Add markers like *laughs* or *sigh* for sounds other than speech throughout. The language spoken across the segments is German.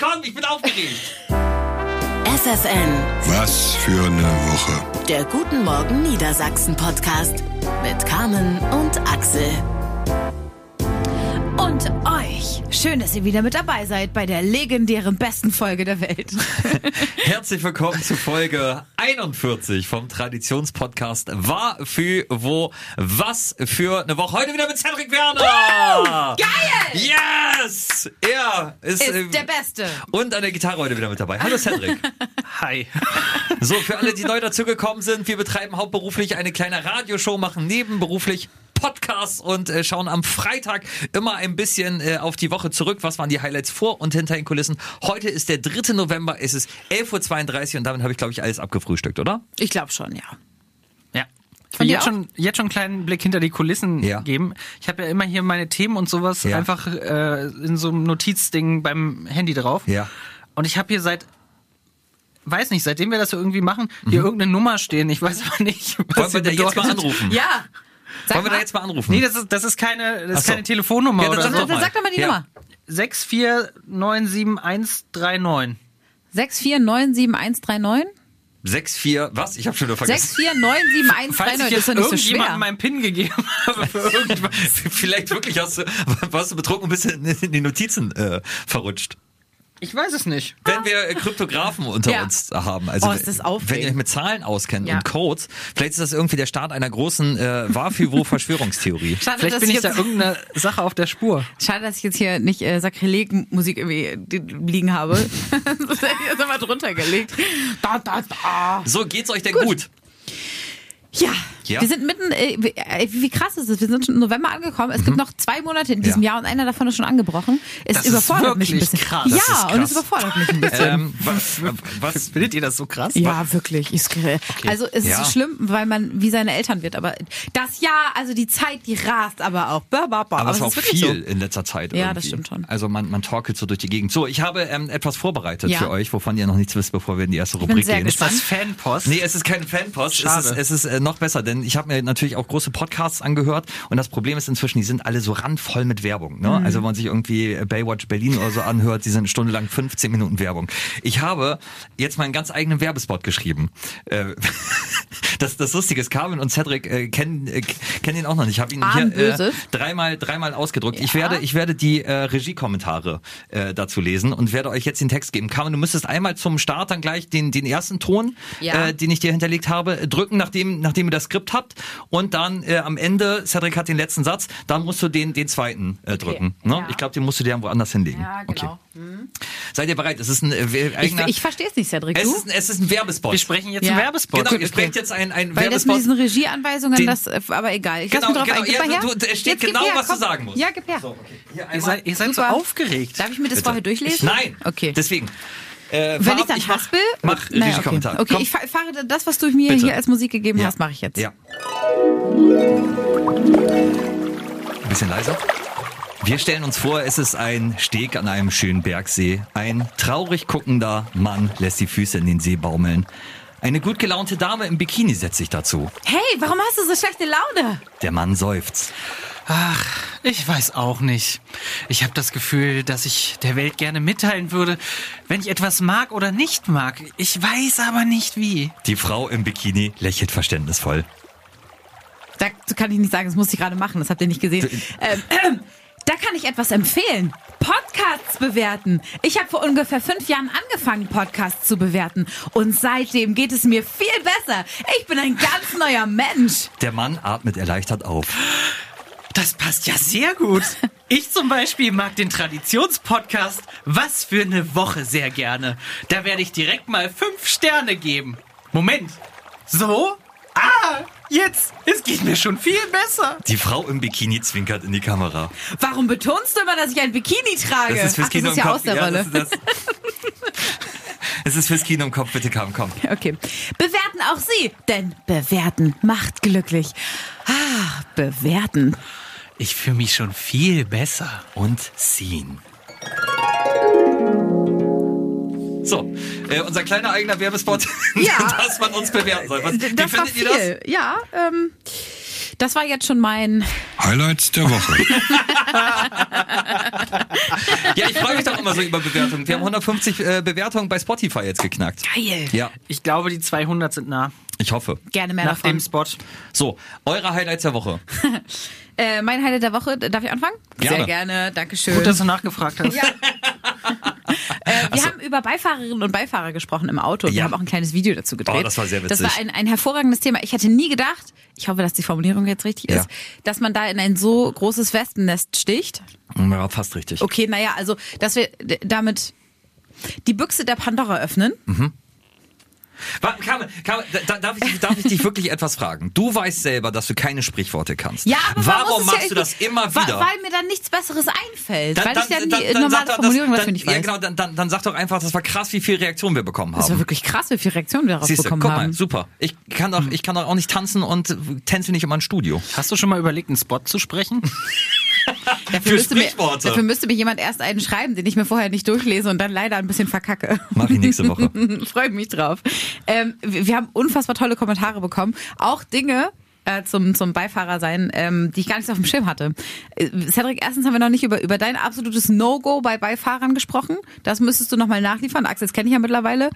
Komm, ich bin aufgeregt. FFN, Was für eine Woche. der Guten Morgen Niedersachsen Podcast mit Carmen und Axel. Und euch. Schön, dass ihr wieder mit dabei seid bei der legendären besten Folge der Welt. *laughs* Herzlich willkommen zu Folge 41 vom Traditionspodcast War für wo was für eine Woche. Heute wieder mit Cedric Werner. Geil! Yes! Er ist, Ist äh, der Beste. und an der Gitarre heute wieder mit dabei. Hallo Cedric. *laughs* Hi. So, für alle, die neu dazugekommen sind, wir betreiben hauptberuflich eine kleine Radioshow, machen nebenberuflich Podcasts und äh, schauen am Freitag immer ein bisschen äh, auf die Woche zurück. Was waren die Highlights vor und hinter den Kulissen? Heute ist der 3. November, es ist 11.32 Uhr und damit habe ich, glaube ich, alles abgefrühstückt, oder? Ich glaube schon, ja. Ja. Ich will jetzt schon, jetzt schon einen kleinen Blick hinter die Kulissen Ja. geben. Ich habe ja immer hier meine Themen und sowas Ja. einfach äh, in so einem Notizding beim Handy drauf. Ja. Und ich habe hier seit, weiß nicht, seitdem wir das so irgendwie machen, hier irgendeine Nummer stehen. Ich weiß aber nicht, was Mhm. Wollen wir da jetzt mal anrufen? Ja. Sag Wollen wir mal. da jetzt mal anrufen? Nee, das ist, das ist keine, das ist so. keine Telefonnummer Ja, oder sag so. doch Dann mal. sag doch mal die Ja. Nummer. 6497139. 6497139? 6-4, was? Ich habe schon wieder vergessen. 6497139, Falls ich ist jetzt doch nicht so schwer. meinen PIN gegeben *laughs* habe für irgendwas. Vielleicht wirklich hast du, warst du betrunken und bist in die Notizen äh, verrutscht. Ich weiß es nicht. Wenn wir äh, Kryptografen unter Ja. uns haben, also Oh, ist das aufregend. wenn ihr euch mit Zahlen auskennt Ja. und Codes, vielleicht ist das irgendwie der Start einer großen äh, Wafivo-Verschwörungstheorie. *laughs* Schade, Vielleicht dass bin ich da jetzt, irgendeine Sache auf der Spur. schade, dass ich jetzt hier nicht äh, Sakrileg-Musik irgendwie liegen habe. *laughs* das hätte ich jetzt nochmal drunter gelegt. Da, da, da. So, geht's euch denn gut? Ja, Ja? wir sind mitten, äh, wie, äh, wie krass ist es? Wir sind schon im November angekommen. Es gibt noch zwei Monate in diesem Mhm. Ja. Jahr und einer davon ist schon angebrochen. Es Das ist überfordert mich ein bisschen. krass. Ja, Das ist und krass. es überfordert mich ein bisschen. Ähm, was, was, Findet ihr das so krass? Ja, wirklich. Ich skri- Also es ist Ja. so schlimm, weil man wie seine Eltern wird. Aber das Jahr, also die Zeit, die rast aber auch. Ba, ba, ba. aber es war auch ist wirklich viel in letzter Zeit. Ja, irgendwie. das stimmt schon. Also man, man torkelt so durch die Gegend. So, ich habe ähm, etwas vorbereitet Ja. für euch, wovon ihr noch nichts wisst, bevor wir in die erste bin Rubrik sehr gehen. Ist das Fanpost? Nee, es ist kein Fanpost. Schade. Es ist, es ist äh, noch besser, denn ich habe mir natürlich auch große Podcasts angehört und das Problem ist inzwischen, die sind alle so randvoll mit Werbung. Ne? Mhm. Also wenn man sich irgendwie Baywatch Berlin oder so anhört, die sind stundenlang 15 Minuten Werbung. Ich habe jetzt meinen ganz eigenen Werbespot geschrieben. Äh, *laughs* Das, das Lustige ist, Carmen und Cedric äh, kennen, äh, kennen ihn auch noch nicht. Ich habe ihn Arm hier äh, dreimal, dreimal ausgedruckt. Ich Ja. werde, ich werde die äh, Regiekommentare äh, dazu lesen und werde euch jetzt den Text geben. Carmen, du müsstest einmal zum Start dann gleich den, den ersten Ton, Ja. äh, den ich dir hinterlegt habe, drücken, nachdem, nachdem ihr das Skript habt. Und dann äh, am Ende, Cedric hat den letzten Satz, dann musst du den, den zweiten äh, drücken. Ne? Ja. Ich glaube, den musst du dir woanders hinlegen. Ja, genau. Okay. Seid ihr bereit? Es ist ein, äh, Ich, eigener, ich verstehe es nicht, Cedric. es, Du? ist, ein- es ist ein Werbespot. Wir sprechen jetzt Ja. einen Werbespot. Genau, ihr sprecht jetzt ein, ein Weil das mit Werbespot. diesen Regieanweisungen, Den- das, äh, aber egal. Ich Genau, mich drauf genau. ein. Gib Ja, her. du- du- es steht Jetzt genau, her, was du komm. sagen musst. Ja, gib her. So, okay. Hier Ihr seid, ihr seid so aufgeregt. Darf ich mir das Bitte. vorher durchlesen? Nein. Okay. Deswegen. Äh, Wenn ich dann mach, haspel? Mach Naja, Regiekommentar. Okay, okay Komm. ich fa- fahre das, was du mir Bitte. hier als Musik gegeben Ja. hast, mache ich jetzt. Ja. Ein bisschen leiser. Wir stellen uns vor, es ist ein Steg an einem schönen Bergsee. Ein traurig guckender Mann lässt die Füße in den See baumeln. Eine gut gelaunte Dame im Bikini setzt sich dazu. Hey, warum hast du so schlechte Laune? Der Mann seufzt. Ach, ich weiß auch nicht. Ich habe das Gefühl, dass ich der Welt gerne mitteilen würde, wenn ich etwas mag oder nicht mag. Ich weiß aber nicht wie. Die Frau im Bikini lächelt verständnisvoll. Dazu kann ich nicht sagen, das muss ich gerade machen, das habt ihr nicht gesehen. Ähm, ähm, *clears throat* da kann ich etwas empfehlen. Podcasts bewerten. Ich habe vor ungefähr fünf Jahren angefangen, Podcasts zu bewerten. Und seitdem geht es mir viel besser. Ich bin ein ganz neuer Mensch. Der Mann atmet erleichtert auf. Das passt ja sehr gut. *laughs* Ich zum Beispiel mag den Traditionspodcast Was für eine Woche sehr gerne. Da werde ich direkt mal fünf Sterne geben. Moment. So? Ah, jetzt. Es geht mir schon viel besser. Die Frau im Bikini zwinkert in die Kamera. Warum betonst du immer, dass ich ein Bikini trage? Das ist fürs Ach, Kino das ist im ja Kopf. aus der Ja, Rolle. das, das, *laughs* es ist fürs Kino im Kopf, bitte komm, komm. Okay. Bewerten auch Sie, denn bewerten macht glücklich. Ah, bewerten. Ich fühle mich schon viel besser. Und ziehen. So, äh, unser kleiner eigener Werbespot, *laughs* Ja. dass man uns bewerten soll. Was, wie das war findet ihr das? viel. Ja, ähm, Das war jetzt schon mein. Highlights der Woche. *laughs* Ja, ich freue mich doch immer so über Bewertungen. Wir haben 150 äh, Bewertungen bei Spotify jetzt geknackt. Geil. Ja, Ich glaube, die 200 sind nah. ich hoffe. Gerne mehr Nach davon. dem Spot. So, eure Highlights der Woche. *laughs* Äh, mein Highlight der Woche, darf ich anfangen? Gerne. Sehr gerne, Dankeschön. Gut, dass du nachgefragt hast. *laughs* Äh, wir haben über Beifahrerinnen und Beifahrer gesprochen im Auto. und Wir Ja. haben auch ein kleines Video dazu gedreht. Oh, das war sehr Das witzig. war ein, ein hervorragendes Thema. Ich hätte nie gedacht, ich hoffe, dass die Formulierung jetzt richtig Ja. ist, dass man da in ein so großes Wespennest sticht. Ja, fast richtig. Okay, naja, also, dass wir damit die Büchse der Pandora öffnen. Warte, Carmen, Carmen, da- darf, ich, darf ich dich wirklich etwas fragen? Du weißt selber, dass du keine Sprichworte kannst. Ja, aber Warum machst ja du das immer wieder? Weil mir dann nichts Besseres einfällt. Dann- weil ich ja dann- die dann- dann normale sag doch, Formulierung das- dafür nicht dann, weiß. Ja, genau, dann, dann, dann sag doch einfach, das war krass, wie viel Reaktionen wir bekommen Das war haben. wirklich krass, wie viele Reaktionen wir daraus Siehst du, guck bekommen mal, haben. super. Ich kann doch, ich kann doch auch nicht tanzen und tänze nicht immer ein Studio. Hast du schon mal überlegt, einen Spot zu sprechen? *laughs* Dafür Für müsste, mir, dafür müsste mir jemand erst einen schreiben, den ich mir vorher nicht durchlese und dann leider ein bisschen verkacke. Mach ich nächste Woche. *laughs* Freue mich drauf. Ähm, wir, haben unfassbar tolle Kommentare bekommen. Auch Dinge, äh, zum, zum Beifahrer sein, ähm, die ich gar nicht auf dem Schirm hatte. Äh, Cedric, erstens haben wir noch nicht über, über dein absolutes No-Go bei Beifahrern gesprochen. Das müsstest du nochmal nachliefern. Axel, das kenne ich ja mittlerweile.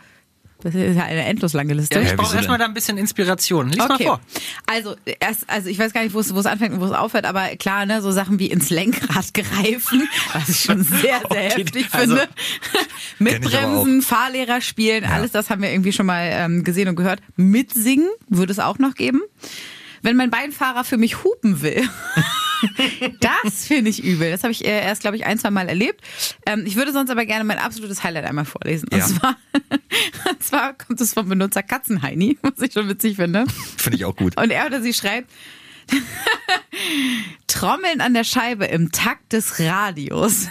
Das ist ja eine endlos lange Liste. Ja, ich Ja, brauche erstmal da ein bisschen Inspiration. Lies Okay. mal vor. Also, erst, also ich weiß gar nicht, wo es, wo es anfängt und wo es aufhört, aber klar, ne, so Sachen wie ins Lenkrad *laughs* greifen, was ich schon sehr, *laughs* sehr Okay, heftig also- finde. *laughs* Mitbremsen, Fahrlehrer spielen, alles das haben wir irgendwie schon mal ähm, gesehen und gehört. Mitsingen würde es auch noch geben. Wenn mein Beinfahrer für mich hupen will. Das finde ich übel. Das habe ich äh, erst, glaube ich, ein, zwei Mal erlebt. Ähm, ich würde sonst aber gerne mein absolutes Highlight einmal vorlesen. Und, Ja. zwar, *laughs* und zwar kommt es vom Benutzer Katzenheini, *laughs* was ich schon witzig finde. Finde ich auch gut. Und er oder sie schreibt, *laughs* Trommeln an der Scheibe im Takt des Radios.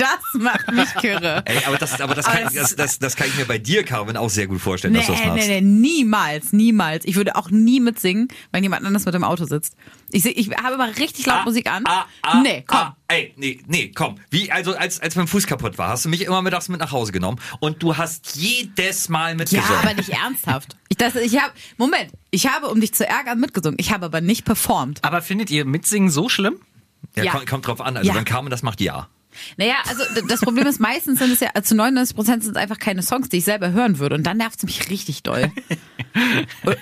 Das macht mich kirre. Ey, aber das, aber das, kann, das- das, das, das kann ich mir bei dir, Carmen, auch sehr gut vorstellen, Nee, dass du das nee, machst. nee, niemals, niemals. Ich würde auch nie mitsingen, wenn jemand anders mit im Auto sitzt. Ich, ich habe immer richtig laut Musik an. Ah, ah, nee, komm. Ah, ey, nee, nee, komm. Wie, also, als, als mein Fuß kaputt war, hast du mich immer mittags mit nach Hause genommen und du hast jedes Mal Ja, mitgesungen. aber nicht ernsthaft. Ich, das, ich habe, Moment, ich habe, um dich zu ärgern, mitgesungen. Ich habe aber nicht performt. Aber findet ihr Mitsingen so schlimm? ja, ja. Kommt, kommt drauf an. Also, Ja. wenn Carmen das macht, ja. Naja, also das Problem ist, meistens sind es ja, zu 99 Prozent sind es einfach keine Songs, die ich selber hören würde. Und dann nervt es mich richtig doll. *laughs*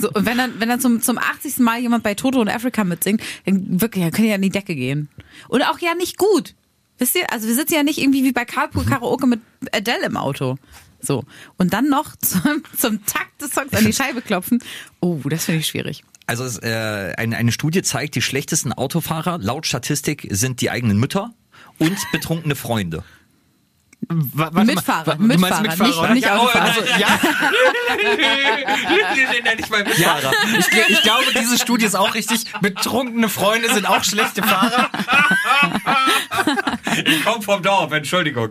so, und wenn dann, wenn dann zum, zum 80. Mal jemand bei Toto und Africa mitsingt, dann wirklich, dann können die ja an die Decke gehen. Und auch ja nicht gut. Wisst ihr, also wir sitzen ja nicht irgendwie wie bei Carpool Karaoke mit Adele im Auto. So. Und dann noch *laughs* zum, zum Takt des Songs an die Scheibe klopfen. Oh, das finde ich schwierig. Also es, äh, eine, eine Studie zeigt, die schlechtesten Autofahrer laut Statistik sind die eigenen Mütter und betrunkene Freunde. Wa- warte Mitfahrer, mal, Mitfahrer, Mitfahrer, nicht- nicht Autofahrer. Also, ja, nenne ich mal Mitfahrer. ich, gl- ich glaube, diese Studie ist auch richtig. Betrunkene Freunde sind auch schlechte Fahrer. *laughs* Ich komme vom Dorf, Entschuldigung.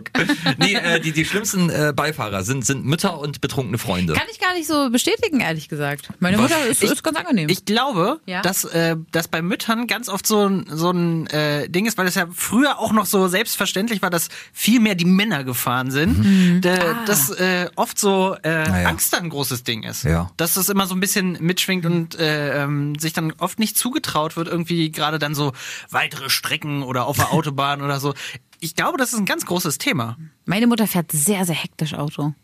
Nee, äh, die, die schlimmsten äh, Beifahrer sind, sind Mütter und betrunkene Freunde. Kann ich gar nicht so bestätigen, ehrlich gesagt. Meine Was? Mutter ist, Ich- ist ganz angenehm. Ich glaube, Ja. dass äh, das bei Müttern ganz oft so ein, so ein äh, Ding ist, weil das ja früher auch noch so selbstverständlich war, dass viel mehr die Männer gefahren sind. Mhm. Da, Ah. Dass äh, oft so äh, Naja. Angst dann ein großes Ding ist. Ja. Dass das immer so ein bisschen mitschwingt und äh, ähm, sich dann oft nicht zugetraut wird, irgendwie gerade dann so weitere Strecken oder auf der *laughs* Autobahn oder so. Ich glaube, das ist ein ganz großes Thema. Meine Mutter fährt sehr, sehr hektisch Auto.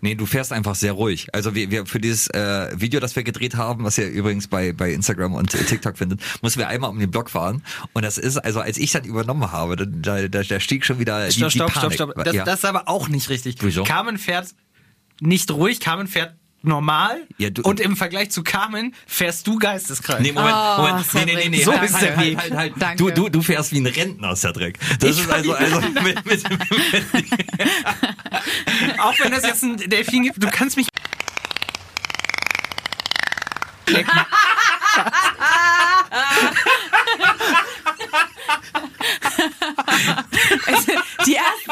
Nee, du fährst einfach sehr ruhig. Also wir, wir für dieses äh, Video, das wir gedreht haben, was ihr übrigens bei, bei Instagram und äh, TikTok findet, mussten wir einmal um den Block fahren. Und das ist, also als ich dann übernommen habe, da, da, da stieg schon wieder die, Stopp, die stopp, Panik. stopp, stopp. Das, ja. das ist aber auch nicht richtig. Wieso? Carmen fährt nicht ruhig, Carmen fährt normal. Ja, du- und im Vergleich zu Carmen fährst du geisteskrank. Nee, Moment, Oh, Moment. Nee, nee, nee, nee. So halt, ist halt, der halt, Weg. halt, halt. Du, du, du fährst wie ein Rentner, Cedric. Das ist also, also mit, mit, mit, Auch wenn das jetzt ein Delfin gibt, du kannst mich. Die *laughs*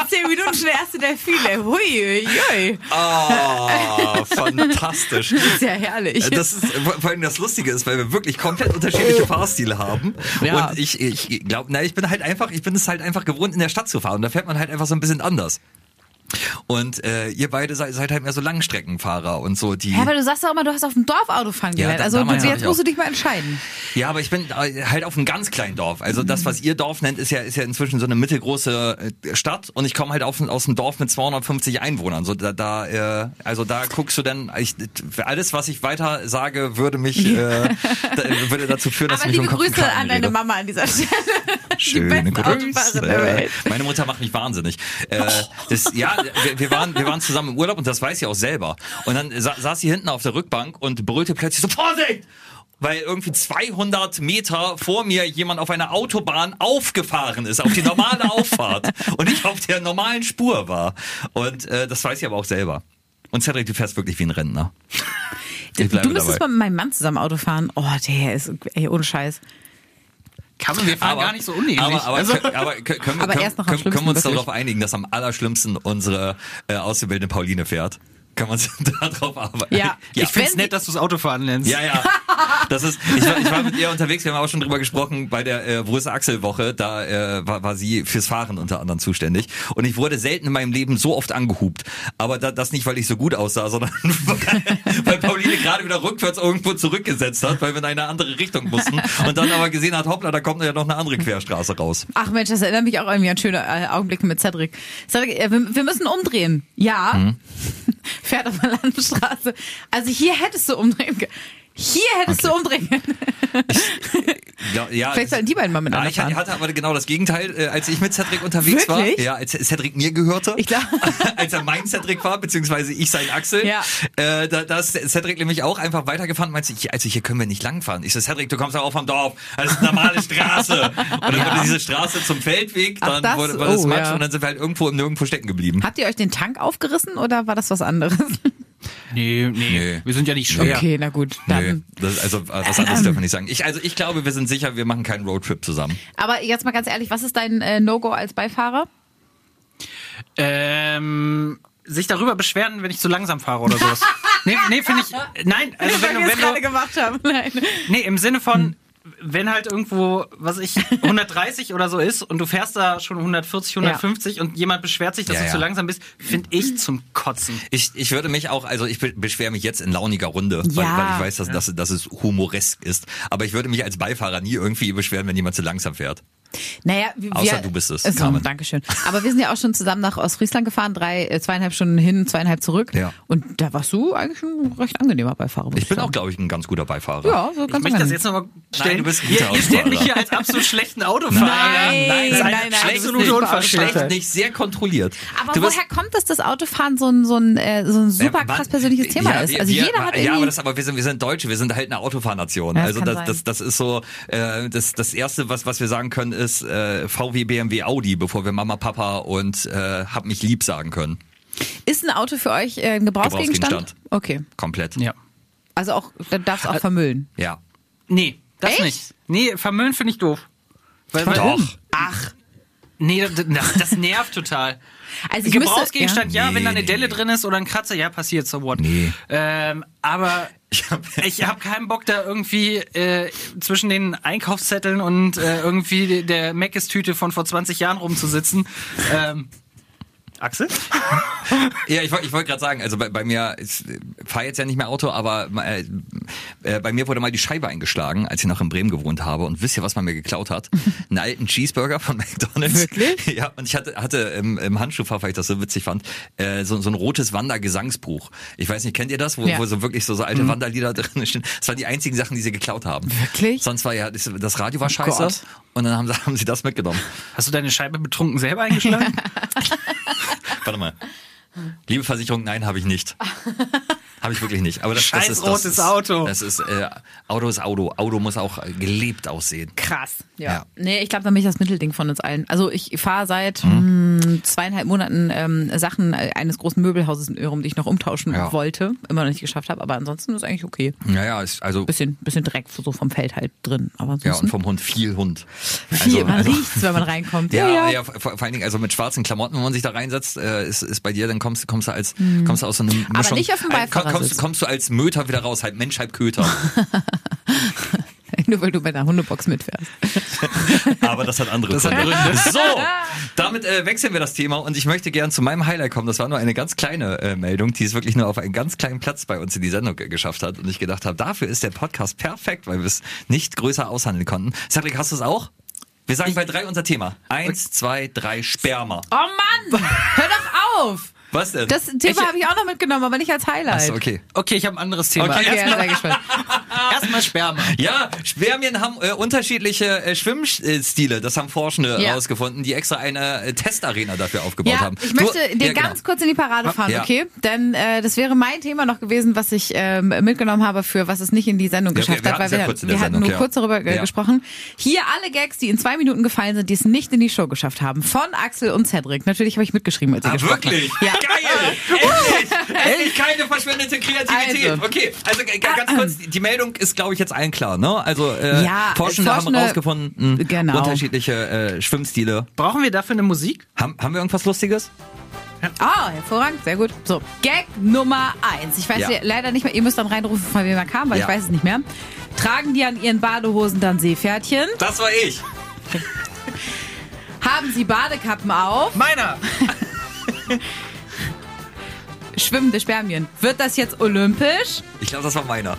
zehn Minuten schon der erste Delfine. Hui, hui, hui. Oh, fantastisch. *laughs* Ist ja herrlich. Das ist, vor allem das Lustige ist, weil wir wirklich komplett unterschiedliche Fahrstile haben. Ja. Und ich, ich glaube, na, ich bin halt einfach, ich bin es halt einfach gewohnt, in der Stadt zu fahren. Und da fährt man halt einfach so ein bisschen anders. Und äh, ihr beide seid, seid halt mehr so Langstreckenfahrer und so die. Ja, aber du sagst doch immer, du hast auf dem Dorf Autofahren Ja, gelernt. also hab jetzt musst du dich mal entscheiden. Ja, aber ich bin äh, halt auf einem ganz kleinen Dorf. Also das, was ihr Dorf nennt, ist ja ist ja inzwischen so eine mittelgroße äh, Stadt und ich komme halt auf, aus einem Dorf mit 250 Einwohnern. So da, da äh, also da guckst du dann ich, alles, was ich weiter sage, würde mich *laughs* äh, da, würde dazu führen, dass Aber ich mich liebe um Kopf Grüße an deine. Mama an dieser Stelle. Schöne der Welt. Meine Mutter macht mich wahnsinnig. Äh, das, ja, wir, wir, waren, wir waren zusammen im Urlaub und das weiß sie auch selber. Und dann sa saß sie hinten auf der Rückbank und brüllte plötzlich so, Vorsicht! Weil irgendwie 200 Meter vor mir jemand auf einer Autobahn aufgefahren ist, auf die normale Auffahrt. Und ich auf der normalen Spur war. Und äh, das weiß sie aber auch selber. Und Cedric, du fährst wirklich wie ein Rentner. Ich Du müsstest dabei. mal mit meinem Mann zusammen Auto fahren. Oh, der ist, ey, ohne Scheiß. Kann man, wir fahren gar nicht so unähnlich. Aber, aber, also, können, aber können, können, Aber können, erst noch am können, können wir uns darauf einigen, dass am allerschlimmsten unsere äh, auszubildende Pauline fährt? Können wir uns *laughs* darauf arbeiten? Ja. ja. ich find's wenn- nett, dass du das Autofahren lernst. Ja, ja. Das ist, ich war, ich war mit ihr unterwegs, wir haben auch schon drüber gesprochen, bei der äh, Wo ist Axel Woche, da äh, war, war sie fürs Fahren unter anderem zuständig. Und ich wurde selten in meinem Leben so oft angehupt. Aber da, das nicht, weil ich so gut aussah, sondern weil, *laughs* weil Pauline gerade wieder rückwärts irgendwo zurückgesetzt hat, weil wir in eine andere Richtung mussten. Und dann aber gesehen hat, hoppla, da kommt ja noch eine andere Querstraße raus. Ach Mensch, das erinnert mich auch irgendwie an schöne äh, Augenblicke mit Cedric. Cedric, äh, wir, wir müssen umdrehen. Ja. Mhm. *laughs* Fährt auf der Landstraße. Also hier hättest du umdrehen können. Hier hättest du umdrehen können. Ja, ja, Vielleicht sollten die beiden mal miteinander Ja, ich hatte, aber genau das Gegenteil, äh, als ich mit Cedric unterwegs Wirklich? war. Ja, als Cedric mir gehörte. Ich glaub- *laughs* als er mein Cedric war, beziehungsweise ich sein Axel. Ja. Äh, da, da ist Cedric nämlich auch einfach weitergefahren und meinte, ich, also hier können wir nicht langfahren. Ich so, Cedric, du kommst ja auch vom Dorf. Das ist eine normale Straße. *laughs* Und dann wurde diese Straße zum Feldweg, Ach, dann das? wurde, wurde es Oh, Matsch ja. und dann sind wir halt irgendwo im Nirgendwo stecken geblieben. Habt ihr euch den Tank aufgerissen oder war das was anderes? Nee, nee, Nee. Wir sind ja nicht schwer. Okay, na gut. Dann. Nee, das, also was anderes dürfen wir nicht sagen. Ich, also ich glaube, wir sind sicher, wir machen keinen Roadtrip zusammen. Aber jetzt mal ganz ehrlich, was ist dein äh, No-Go als Beifahrer? Ähm, sich darüber beschweren, wenn ich zu langsam fahre oder sowas. nee, nee, finde ich. Nein, also *laughs* wenn du, wenn du, gemacht haben. Nein. Nee, im Sinne von, wenn halt irgendwo, was ich, *laughs* 130 oder so ist und du fährst da schon 140, 150 und jemand beschwert sich, dass Ja, du ja. zu langsam bist, finde ich zum Kotzen. Ich, ich würde mich auch, also ich be- beschwere mich jetzt in launiger Runde, weil, Ja. weil ich weiß, dass, dass, dass es humoresk ist. Aber ich würde mich als Beifahrer nie irgendwie beschweren, wenn jemand zu langsam fährt. Naja, wir, Außer du bist es, Also, Carmen. Dankeschön. Aber wir sind ja auch schon zusammen nach Ostfriesland gefahren, drei, äh, zweieinhalb Stunden hin, zweieinhalb zurück. Ja. Und da warst du eigentlich ein recht angenehmer Beifahrer. muss Ich bin auch, sagen. glaube ich, ein ganz guter Beifahrer. Ja, so Ich ganz möchte das jetzt nochmal stellen. du bist ein guter ihr stellt mich hier als absolut schlechten Autofahrer. Nein, das ist nein, eine nein, das ist absolute nicht wahr. Unverschämtheit. Schlecht nicht, sehr kontrolliert. Aber Du woher kommt es, dass Autofahren so ein, so ein, äh, so ein super Ja, krass persönliches Thema ja, ist? wir- Also wir, jeder hat irgendwie... Ja, aber, das, aber wir, sind, wir sind Deutsche, wir sind halt eine Autofahrnation. Ja, das also das, das, das ist so, äh, das, das Erste, was, was wir sagen können, ist äh, VW, BMW, Audi, bevor wir Mama, Papa und äh, hab mich lieb sagen können. ist ein Auto für euch äh, ein Gebrauchsgegenstand? Gebrauchsgegenstand. Okay. Komplett. Ja. Also auch, dann darfst du auch vermüllen. Ja. Nee, das Echt? nicht. Nee, vermüllen finde ich doof. Weil, weil, Doch. Ach. Nee, das, das, nervt total. *laughs* Also ich müsste- Gebrauchsgegenstand, ja, Nee, wenn da eine Delle nee. drin ist oder ein Kratzer, ja, passiert so what. Nee. Ähm, aber Ich hab- *laughs* habe keinen Bock da irgendwie äh, zwischen den Einkaufszetteln und äh, irgendwie der Meckes-Tüte von vor 20 Jahren rumzusitzen. Ähm, Axel? *laughs* Ja, ich, ich wollte gerade sagen, also bei, bei mir, ich fahre jetzt ja nicht mehr Auto, aber äh, äh, bei mir wurde mal die Scheibe eingeschlagen, als ich noch in Bremen gewohnt habe. Und wisst ihr, was man mir geklaut hat? *laughs* Einen alten Cheeseburger von McDonalds. Wirklich? *laughs* Ja, und ich hatte, hatte im, im Handschuhfach, weil ich das so witzig fand, äh, so, so ein rotes Wandergesangsbuch. Ich weiß nicht, kennt ihr das? Wo, Ja. wo so wirklich so, so alte Wanderlieder drin stehen. Das waren die einzigen Sachen, die sie geklaut haben. Wirklich? Sonst war ja, das, Radio war scheiße. Gott. Und dann haben sie, haben sie das mitgenommen. Hast du deine Scheibe betrunken selber eingeschlagen? Warte mal. Liebe Versicherung, nein, habe ich nicht. Habe ich wirklich nicht. Aber das, das Scheiß ist das rotes ist, Auto. Das ist äh, Auto ist Auto. Auto muss auch gelebt aussehen. Krass. Ja. Ja. Nee, ich glaube, da bin ich das Mittelding von uns allen. Also ich fahre seit Mhm. Zweieinhalb Monaten ähm, Sachen eines großen Möbelhauses in Örum, die ich noch umtauschen Ja. wollte. Immer noch nicht geschafft habe, aber ansonsten ist eigentlich okay. Naja, ist also Bisschen, bisschen Dreck so vom Feld halt drin. Aber ja und vom Hund viel Hund. viel. Man also, riecht's, wenn man reinkommt. *laughs* Ja, ja, vor, vor allen Dingen, also mit schwarzen Klamotten, wenn man sich da reinsetzt, äh, ist, ist bei dir, dann kommst, kommst du als, kommst du aus so einem Mischung. Mhm. nicht auf dem komm- kommst, Beifahrersitz. kommst du als Möter wieder raus, halb Mensch, halb Köter. *laughs* Nur weil du bei der Hundebox mitfährst. *laughs* Aber das hat andere Gründe. So, damit äh, wechseln wir das Thema und ich möchte gern zu meinem Highlight kommen. Das war nur eine ganz kleine äh, Meldung, die es wirklich nur auf einen ganz kleinen Platz bei uns in die Sendung äh, geschafft hat. Und ich gedacht habe, dafür ist der Podcast perfekt, weil wir es nicht größer aushandeln konnten. Cedric, hast du es auch? Wir sagen bei drei unser Thema. Eins, zwei, drei, Sperma. Oh Mann! Hör doch auf! Was denn? Das Thema habe ich auch noch mitgenommen, aber nicht als Highlight. Achso, okay. Okay, ich habe ein anderes Thema. Okay. Okay, Erstmal gespannt. *laughs* erstmal Sperma. Ja, Spermien haben äh, unterschiedliche äh, Schwimmstile. Das haben Forschende Ja. herausgefunden, die extra eine äh, Testarena dafür aufgebaut Ja, haben. ich möchte Du- dir ja, genau. ganz kurz in die Parade fahren, Ja. okay? Denn äh, das wäre mein Thema noch gewesen, was ich ähm, mitgenommen habe für was es nicht in die Sendung Ja, geschafft hat, weil ja wir, der wir hatten nur ja. kurz darüber Ja. gesprochen. Hier alle Gags, die in zwei Minuten gefallen sind, die es nicht in die Show geschafft haben, von Axel und Cedric. Natürlich habe ich mitgeschrieben, als ihr Ah, gesprochen wirklich? Ja. Geil! *laughs* Endlich! Endlich keine verschwendete Kreativität. Also. Okay, also ganz kurz, die Meldung ist, glaube ich, jetzt allen klar, ne? Also äh, Ja, Forschende, haben Forschende- herausgefunden, Genau. unterschiedliche äh, Schwimmstile. Brauchen wir dafür eine Musik? Haben, haben wir irgendwas Lustiges? Ah, hervorragend, sehr gut. So, Gag Nummer eins. Ich weiß ja. leider nicht mehr, ihr müsst dann reinrufen, von wem er kam, weil Ja. ich weiß es nicht mehr. Tragen die an ihren Badehosen dann Seepferdchen? Das war ich. Haben sie Badekappen auf? Meiner! *laughs* Schwimmende Spermien. Wird das jetzt olympisch? Ich glaube, das war meiner.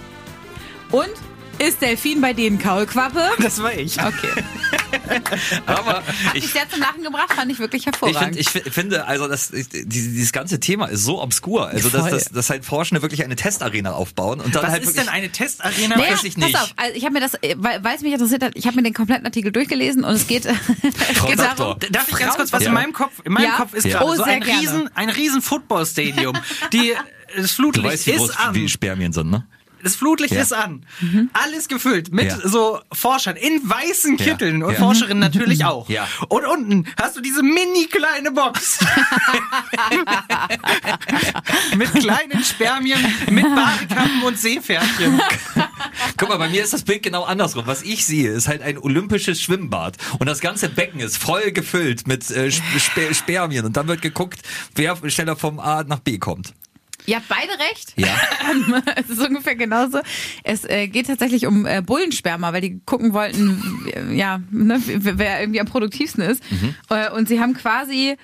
Und ist Delfin bei denen Kaulquappe? Das war ich. Okay. *laughs* Aber Hat ich, mich sehr zum Lachen gebracht, fand ich wirklich ich, hervorragend. find, ich fi- finde, also das, ich, dieses, ganze Thema ist so obskur. Also, dass, dass, dass halt Forschende wirklich eine Testarena aufbauen und dann Was halt ist denn eine Testarena? naja, weiß ich nicht. pass auf, also ich habe mir das, äh, weil weil es mich interessiert hat, ich habe mir den kompletten Artikel durchgelesen und es geht, *laughs* es geht darum, Darf ich ganz kurz was Ja. in meinem Kopf? In meinem Ja. Kopf ist Ja. gerade Oh, so ein gerne. riesen, ein riesen Footballstadium. Die das du Flutlicht weißt, wie groß ist an. wie Spermien sind, ne? Das Flutlicht Ja. ist an. Mhm. Alles gefüllt mit Ja. so Forschern in weißen Ja. Kitteln und Ja. Forscherinnen natürlich auch. Ja. Und unten hast du diese mini kleine Box. *laughs* mit kleinen Spermien, mit Badekappen und Seepferdchen. Guck mal, bei mir ist das Bild genau andersrum. Was ich sehe, ist halt ein olympisches Schwimmbad. Und das ganze Becken ist voll gefüllt mit äh, Sp Sp Spermien. Und dann wird geguckt, wer schneller vom A nach B kommt. Ihr habt beide recht. Ja. *laughs* es ist ungefähr genauso. Es äh, geht tatsächlich um äh, Bullensperma, weil die gucken wollten, äh, ja, ne, wer irgendwie am produktivsten ist. Mhm. Äh, und sie haben quasi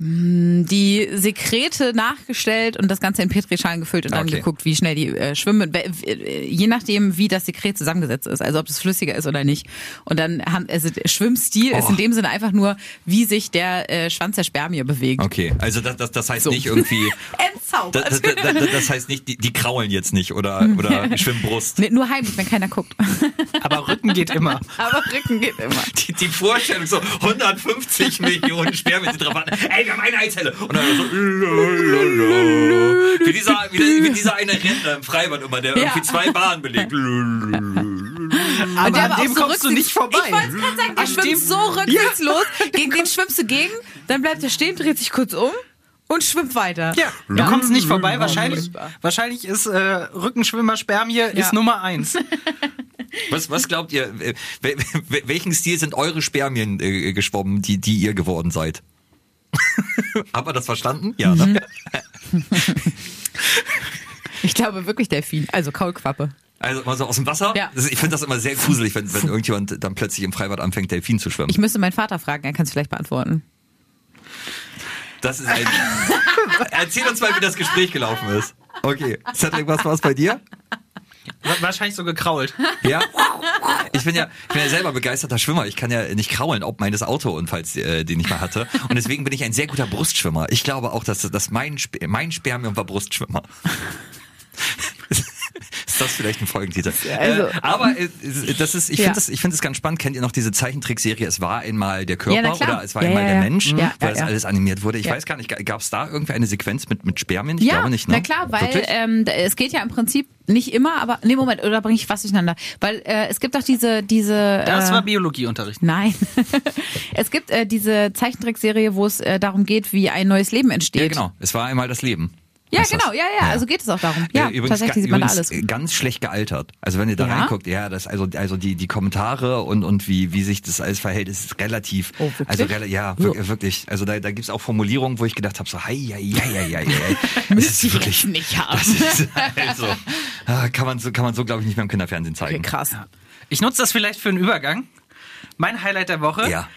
die Sekrete nachgestellt und das Ganze in Petrischalen gefüllt und dann Okay. geguckt, wie schnell die äh, schwimmen, je nachdem, wie das Sekret zusammengesetzt ist, also ob es flüssiger ist oder nicht. Und dann haben, also der Schwimmstil ist Oh. in dem Sinne einfach nur, wie sich der äh, Schwanz der Spermie bewegt. Okay, also das, das, das heißt So. nicht irgendwie. *laughs* Entzaubert. Das, das, das, das heißt nicht, die, die kraulen jetzt nicht oder, oder *laughs* schwimmen Brust. Nee, nur heimlich, wenn keiner guckt. *laughs* Aber Rücken geht immer. Aber Rücken geht immer. Die, die Vorstellung, so 150 Millionen Spermien sind drauf. Ey, wir haben eine Eizelle. Und dann so. Wie dieser, wie, wie dieser eine Rentner im Freibad immer, der Ja. irgendwie zwei Bahnen belegt. Aber Und der an dem so kommst du rückwärts- nicht vorbei. Ich wollte gerade sagen, der An schwimmt dem- so rückwärtslos. Gegen den schwimmst du gegen, dann bleibt er stehen, dreht sich kurz um und schwimmt weiter. Ja, du kommst nicht vorbei. Oh, Wahrscheinlich, wahrscheinlich ist äh, Rückenschwimmer-Spermie ist Nummer eins. *laughs* Was, was glaubt ihr, äh, wel- wel- welchen Stil sind eure Spermien äh, geschwommen, die, die ihr geworden seid? *laughs* Habt ihr das verstanden? Ja, ne? *laughs* Ich glaube wirklich Delfin, also Kaulquappe. Also mal so aus dem Wasser. Ja. Ich finde das immer sehr gruselig, wenn, wenn irgendjemand dann plötzlich im Freibad anfängt, Delfin zu schwimmen. Ich müsste meinen Vater fragen, er kann es vielleicht beantworten. Das ist ein. *laughs* Erzähl uns mal, wie das Gespräch gelaufen ist. Okay. Cedric, was war es bei dir? Wa- Wahrscheinlich so gekrault. Ja. Ich bin ja, ich bin ja selber begeisterter Schwimmer. Ich kann ja nicht kraulen, ob meines Autounfalls, äh, den ich mal hatte. Und deswegen bin ich ein sehr guter Brustschwimmer. Ich glaube auch, dass, dass mein, Sp mein Spermium war Brustschwimmer. *laughs* Ist das vielleicht ein Folgentitel? Also- äh, aber äh, das ist, ich Ja. finde das, ich finde es ganz spannend. Kennt ihr noch diese Zeichentrickserie? Es war einmal der Körper Ja, oder es war Ja, einmal ja, der ja. Mensch, Ja, weil ja, das ja. alles animiert wurde. Ich Ja. weiß gar nicht, gab es da irgendwie eine Sequenz mit mit Spermien? Ich ja, glaube nicht. Ne? na klar, weil ähm, es geht ja im Prinzip nicht immer, aber nee Moment, oder bringe ich was durcheinander? Weil äh, es gibt doch diese diese Das äh, war Biologieunterricht. Nein. *laughs* es gibt äh, diese Zeichentrickserie, wo es äh, darum geht, wie ein neues Leben entsteht. ja, genau. Es war einmal das Leben. Ja, Was das- genau, ja, ja, also geht es auch darum. Ja, Äh, übrigens, tatsächlich sieht man da alles. ganz schlecht gealtert. Also wenn ihr da Ja? reinguckt, ja, das also also die die Kommentare und und wie wie sich das alles verhält, ist relativ Oh, wirklich? also rela- ja, wir- wirklich, also da da gibt's auch Formulierungen, wo ich gedacht habe so hei hei hei hei hei. Das *laughs* Müsst ist ihr wirklich nicht *laughs* haben. Das ist also ah, kann man so kann man so glaube ich nicht mehr im Kinderfernsehen zeigen. Okay, krass. Ich nutze das vielleicht für einen Übergang. Mein Highlight der Woche. Ja.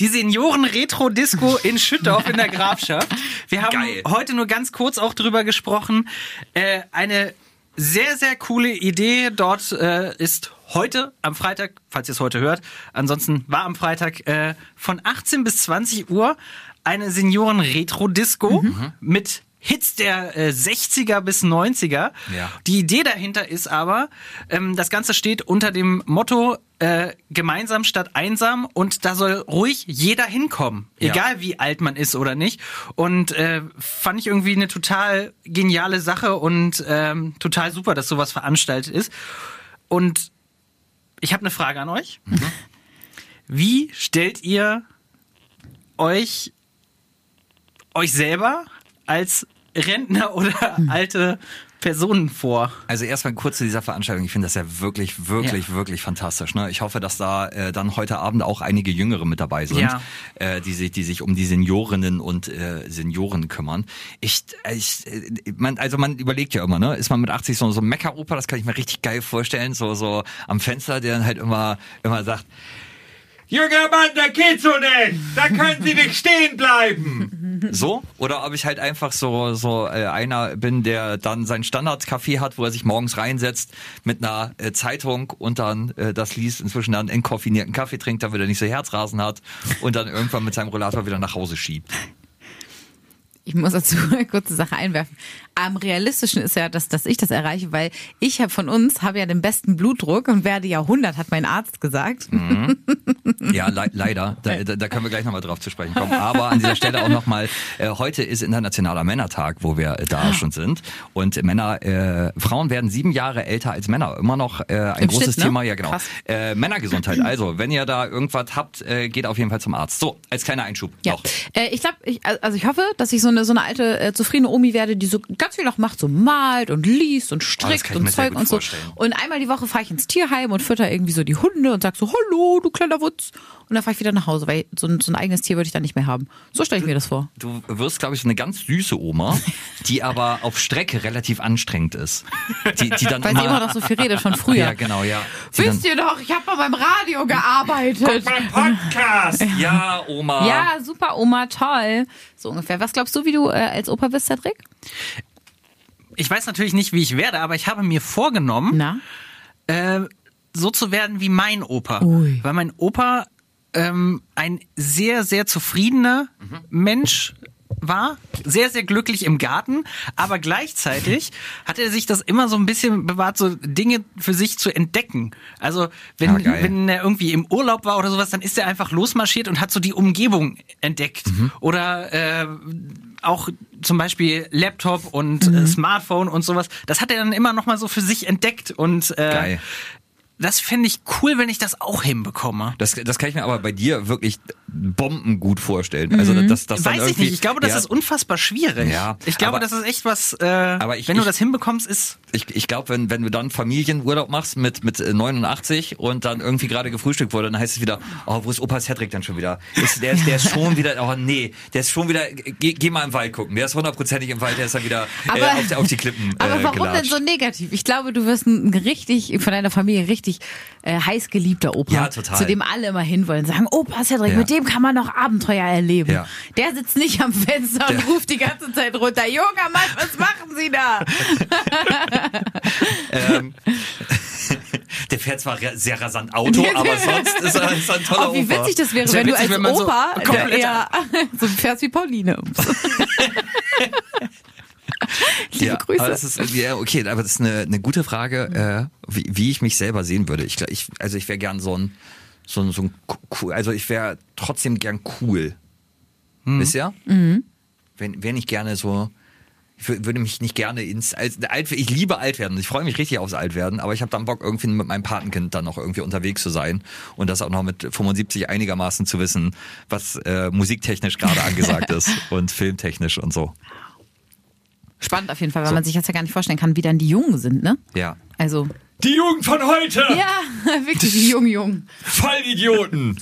Die Senioren-Retro-Disco in Schüttorf in der Grafschaft. Wir haben Geil. heute nur ganz kurz auch drüber gesprochen. Äh, eine sehr, sehr coole Idee. Dort äh, ist heute am Freitag, falls ihr es heute hört, ansonsten war am Freitag äh, von 18 bis 20 Uhr eine Senioren-Retro-Disco Mhm. mit Hits der äh, 60er bis 90er. Ja. Die Idee dahinter ist aber, ähm, das Ganze steht unter dem Motto äh, gemeinsam statt einsam und da soll ruhig jeder hinkommen, Ja. egal wie alt man ist oder nicht. Und äh, fand ich irgendwie eine total geniale Sache und ähm, total super, dass sowas veranstaltet ist. Und ich habe eine Frage an euch. *laughs* Wie stellt ihr euch euch selber als Rentner oder alte Personen vor? Also erstmal kurz zu dieser Veranstaltung. Ich finde das ja wirklich, wirklich, Ja. wirklich fantastisch. Ne? Ich hoffe, dass da äh, dann heute Abend auch einige Jüngere mit dabei sind, Ja. äh, die sich, die sich um die Seniorinnen und äh, Senioren kümmern. Ich, ich, äh, man, also man überlegt ja immer, ne? Ist man mit 80 so so ein Meckeroper? Das kann ich mir richtig geil vorstellen. So so am Fenster, der dann halt immer immer sagt. Junger Mann, da geht's so nicht. Da können Sie nicht stehen bleiben. *laughs* So? Oder ob ich halt einfach so, so äh, einer bin, der dann sein Standardcafé hat, wo er sich morgens reinsetzt mit einer äh, Zeitung und dann äh, das liest, inzwischen dann entkoffinierten Kaffee trinkt, damit er nicht so Herzrasen hat und dann irgendwann mit seinem Rollator wieder nach Hause schiebt. Ich muss dazu *laughs* eine kurze Sache einwerfen. Am realistischen ist ja, dass, dass ich das erreiche, weil ich habe von uns habe ja den besten Blutdruck und werde Jahrhundert, hat mein Arzt gesagt. *laughs* Ja, le leider. Da, da, da können wir gleich nochmal drauf zu sprechen kommen. Aber an dieser Stelle auch nochmal, äh, heute ist Internationaler Männertag, wo wir äh, da schon sind. Und Männer, äh, Frauen werden sieben Jahre älter als Männer. Immer noch äh, ein Im großes Schnitt, ne? Thema. Ja, genau. Äh, Männergesundheit. Also, wenn ihr da irgendwas habt, äh, geht auf jeden Fall zum Arzt. So, als kleiner Einschub. Ja, Noch. äh, ich glaube, ich, also ich hoffe, dass ich so eine so eine alte äh, zufriedene Omi werde, die so ganz viel noch macht, so malt und liest und Oh, strickt ich und Zeug und so. vorstellen. Und einmal die Woche fahre ich ins Tierheim und fütter irgendwie so die Hunde und sag so, hallo, du kleiner Wutz. Und dann fahre ich wieder nach Hause, weil so ein, so ein eigenes Tier würde ich dann nicht mehr haben. So stelle ich mir das vor. Du wirst, glaube ich, so eine ganz süße Oma, die aber auf Strecke relativ anstrengend ist. Die, die dann *laughs* Weil sie immer noch so viel redet von früher. *laughs* Ja, genau, ja. Dann, Wisst ihr doch, ich habe mal beim Radio gearbeitet. beim Podcast. *laughs* Ja, Oma. Ja, super Oma, toll. So ungefähr. Was glaubst du, wie du äh, als Opa bist, Cedric? Ich weiß natürlich nicht, wie ich werde, aber ich habe mir vorgenommen, Na? äh, so zu werden wie mein Opa. Ui. Weil mein Opa ähm, ein sehr, sehr zufriedener Mensch war, sehr, sehr glücklich im Garten, aber gleichzeitig *laughs* hat er sich das immer so ein bisschen bewahrt, so Dinge für sich zu entdecken. Also wenn, geil. wenn er irgendwie im Urlaub war oder sowas, dann ist er einfach losmarschiert und hat so die Umgebung entdeckt. Mhm. Oder äh, auch zum Beispiel Laptop und äh, Smartphone und sowas. Das hat er dann immer noch mal so für sich entdeckt und äh, Geil. Das fände ich cool, wenn ich das auch hinbekomme. Das, das kann ich mir aber bei dir wirklich bombengut vorstellen. Also das, das dann Weiß ich irgendwie, nicht. Ich glaube, das ja, ist unfassbar schwierig. Ja, ich glaube, aber- das ist echt was, äh, Aber ich- wenn du ich- das hinbekommst, ist Ich, ich glaube, wenn, wenn du dann Familienurlaub machst mit, mit äh, 89 und dann irgendwie gerade gefrühstückt wurde, dann heißt es wieder, oh, wo ist Opa Cedric dann schon wieder? Ist, der, ist, der ist schon wieder, oh nee, der ist schon wieder, geh, geh mal im Wald gucken. Der ist hundertprozentig im Wald, der ist dann wieder äh, Aber- auf, die- auf die Klippen *laughs* Aber äh, warum gelatscht. denn so negativ? Ich glaube, du wirst ein richtig, von deiner Familie richtig äh, heiß geliebter Opa. Ja, total. Zu dem alle immer hinwollen. Sagen, Opa Cedric, Ja. mit dem kann man noch Abenteuer erleben. Ja. Der sitzt nicht am Fenster und ruft die ganze Zeit runter. Junger Mann, was machen Sie da? *laughs* Ähm, *laughs* der fährt zwar sehr rasant Auto, *laughs* aber sonst ist er, ist er ein toller Oh, wie Opa. witzig das wäre, wenn du witzig, als wenn man so Opa komplett- ja, so fährst wie Pauline. *laughs* Liebe ja, Grüße. Ist, ja, okay, aber das ist eine, eine gute Frage, äh, wie, wie ich mich selber sehen würde. Ich, ich also ich wäre gern so ein, so ein, so ein cool, also ich wäre trotzdem gern cool. Wisst ihr? Mhm. Wenn, wenn ich gerne so, ich wür- würde mich nicht gerne ins alt, ich liebe alt werden. Ich freue mich richtig aufs Altwerden, aber ich habe dann Bock irgendwie mit meinem Patenkind dann noch irgendwie unterwegs zu sein und das auch noch mit 75 einigermaßen zu wissen, was äh, musiktechnisch gerade angesagt *laughs* ist und filmtechnisch und so. Spannend auf jeden Fall, weil man sich jetzt ja gar nicht vorstellen kann, wie dann die Jungen sind, ne? Ja. Also, Die Jugend von heute! ja, *laughs* wirklich die jungen Jungen. Vollidioten!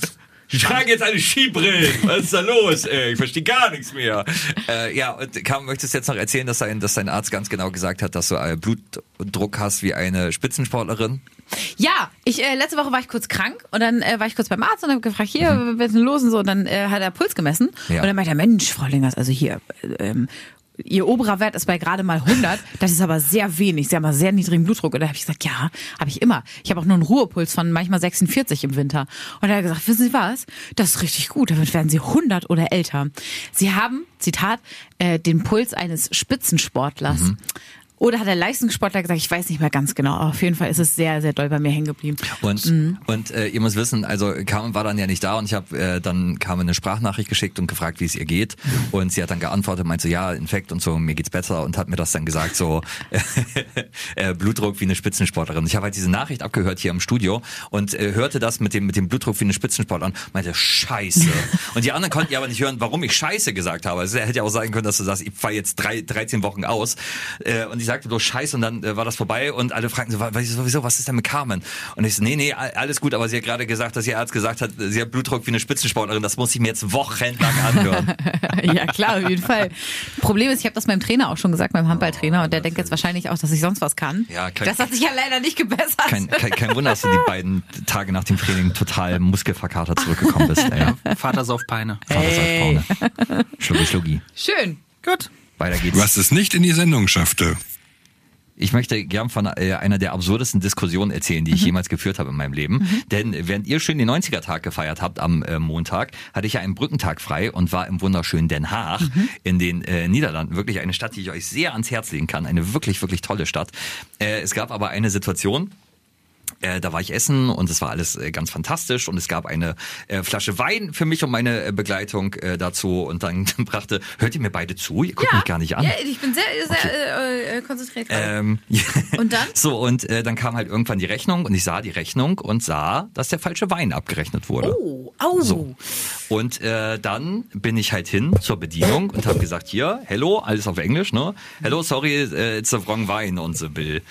Die tragen jetzt alle Skibrillen. Was ist da los, ey? Ich verstehe gar nichts mehr. Äh, ja, und Kam, möchtest du jetzt noch erzählen, dass dein, dass dein Arzt ganz genau gesagt hat, dass du äh, Blut, Blutdruck hast wie eine Spitzensportlerin? Ja, ich äh, letzte Woche war ich kurz krank und dann äh, war ich kurz beim Arzt und habe gefragt, hier, mhm. was ist denn los und so. Und dann äh, hat er Puls gemessen ja. und dann meinte er, Mensch, Frau Lingers, also hier, äh, ähm, Ihr oberer Wert ist bei gerade mal 100. Das ist aber sehr wenig. Sie haben einen sehr niedrigen Blutdruck. Und da habe ich gesagt, ja, habe ich immer. Ich habe auch nur einen Ruhepuls von manchmal 46 im Winter. Und er hat gesagt, wissen Sie was? Das ist richtig gut. Damit werden Sie 100 oder älter. Sie haben, Zitat, äh, den Puls eines Spitzensportlers. Mhm. Oder hat der Leistungssportler gesagt, ich weiß nicht mehr ganz genau. Aber auf jeden Fall ist es sehr, sehr doll bei mir hängen geblieben. Und, mhm. und äh, ihr müsst wissen, also Carmen war dann ja nicht da und ich habe äh, dann Carmen eine Sprachnachricht geschickt und gefragt, wie es ihr geht. Und sie hat dann geantwortet, meinte so, ja, Infekt und so, mir geht's besser und hat mir das dann gesagt, so *laughs* äh, Blutdruck wie eine Spitzensportlerin. Ich habe halt diese Nachricht abgehört hier im Studio und äh, hörte das mit dem, mit dem Blutdruck wie eine Spitzensportlerin meinte, scheiße. *laughs* und die anderen konnten ja aber nicht hören, warum ich scheiße gesagt habe. Also, es hätte ja auch sagen können, dass du sagst, ich fahre jetzt drei, 13 Wochen aus. Äh, und ich sagte bloß Scheiß und dann äh, war das vorbei und alle fragten so, wieso, was ist denn mit Carmen? Und ich so, nee, nee, alles gut, aber sie hat gerade gesagt, dass ihr Arzt gesagt hat, sie hat Blutdruck wie eine Spitzensportlerin, das muss ich mir jetzt wochenlang anhören. *laughs* ja, klar, auf jeden Fall. Problem ist, ich habe das meinem Trainer auch schon gesagt, meinem Handballtrainer, und der denkt jetzt wahrscheinlich auch, dass ich sonst was kann. Ja, kein, das hat sich ja leider nicht gebessert. Kein, kein, kein Wunder, dass du die beiden Tage nach dem Training total muskelverkatert zurückgekommen bist. Ja. *laughs* Vater auf Peine. Vater hey. auf Peine. Schluggi, schluggi. Schön. Gut. Weiter geht's. Was es nicht in die Sendung schaffte. Ich möchte gern von äh, einer der absurdesten Diskussionen erzählen, die ich mhm. jemals geführt habe in meinem Leben. Mhm. Denn während ihr schön den 90er-Tag gefeiert habt am äh, Montag, hatte ich ja einen Brückentag frei und war im wunderschönen Den Haag mhm. in den äh, Niederlanden. Wirklich eine Stadt, die ich euch sehr ans Herz legen kann. Eine wirklich, wirklich tolle Stadt. Äh, es gab aber eine Situation, äh, da war ich essen und es war alles äh, ganz fantastisch und es gab eine äh, Flasche Wein für mich und meine äh, Begleitung äh, dazu und dann *laughs* brachte, hört ihr mir beide zu? Ihr guckt ja, mich gar nicht an. Ja, ich bin sehr, sehr okay. äh, konzentriert. Ähm, *laughs* und dann? So, und dann kam halt irgendwann die Rechnung und ich sah die Rechnung und sah, dass der falsche Wein abgerechnet wurde. Oh, au. So. Und äh, dann bin ich halt hin zur Bedienung und habe gesagt, hier, hello, alles auf Englisch, ne? Hello, sorry, it's the wrong wine on the bill.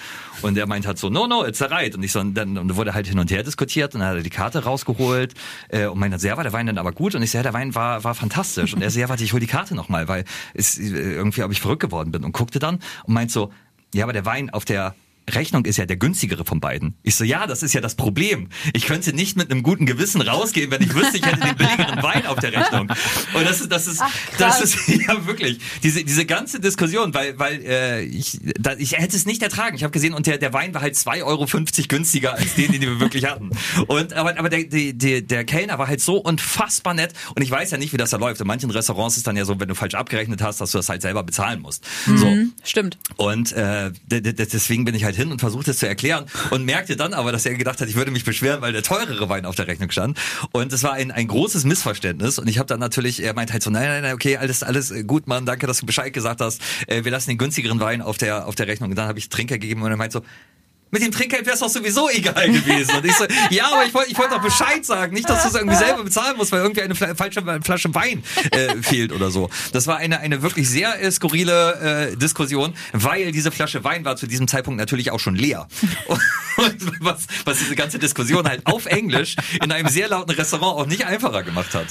Und er meint halt so, no, no, it's a right. Und ich so, dann und wurde halt hin und her diskutiert und dann hat er die Karte rausgeholt äh, und meinte, ja, war der Wein dann aber gut? Und ich so, ja, der Wein war, war fantastisch. Und er so, ja, warte, ich hol die Karte nochmal, weil es, äh, irgendwie, ob ich verrückt geworden bin und guckte dann und meint so, ja, aber der Wein auf der Rechnung ist ja der günstigere von beiden. Ich so, ja, das ist ja das Problem. Ich könnte nicht mit einem guten Gewissen rausgehen, wenn ich wüsste, ich hätte den billigeren *laughs* Wein auf der Rechnung. Und das ist, das ist, Ach, das ist *laughs* ja wirklich diese diese ganze Diskussion, weil weil äh, ich da, ich hätte es nicht ertragen. Ich habe gesehen und der der Wein war halt 2,50 Euro günstiger als den, den wir wirklich hatten. Und aber aber der, der der Kellner war halt so unfassbar nett und ich weiß ja nicht, wie das da läuft. In manchen Restaurants ist dann ja so, wenn du falsch abgerechnet hast, dass du das halt selber bezahlen musst. Mhm, so stimmt. Und äh, deswegen bin ich halt halt hin und versucht es zu erklären und merkte dann aber, dass er gedacht hat, ich würde mich beschweren, weil der teurere Wein auf der Rechnung stand. Und es war ein, ein großes Missverständnis. Und ich habe dann natürlich, er meint halt so, nein, nein, nein, okay, alles, alles gut, Mann, danke, dass du Bescheid gesagt hast. Äh, wir lassen den günstigeren Wein auf der, auf der Rechnung. Und dann habe ich Trinker gegeben und er meint so, mit dem Trinkgeld wäre es doch sowieso egal gewesen. Und ich so, ja, aber ich wollte ich wollt doch Bescheid sagen. Nicht, dass du es irgendwie selber bezahlen musst, weil irgendwie eine falsche Flasche Wein äh, fehlt oder so. Das war eine, eine wirklich sehr äh, skurrile äh, Diskussion, weil diese Flasche Wein war zu diesem Zeitpunkt natürlich auch schon leer. *laughs* Und, was, was diese ganze Diskussion halt auf Englisch in einem sehr lauten Restaurant auch nicht einfacher gemacht hat.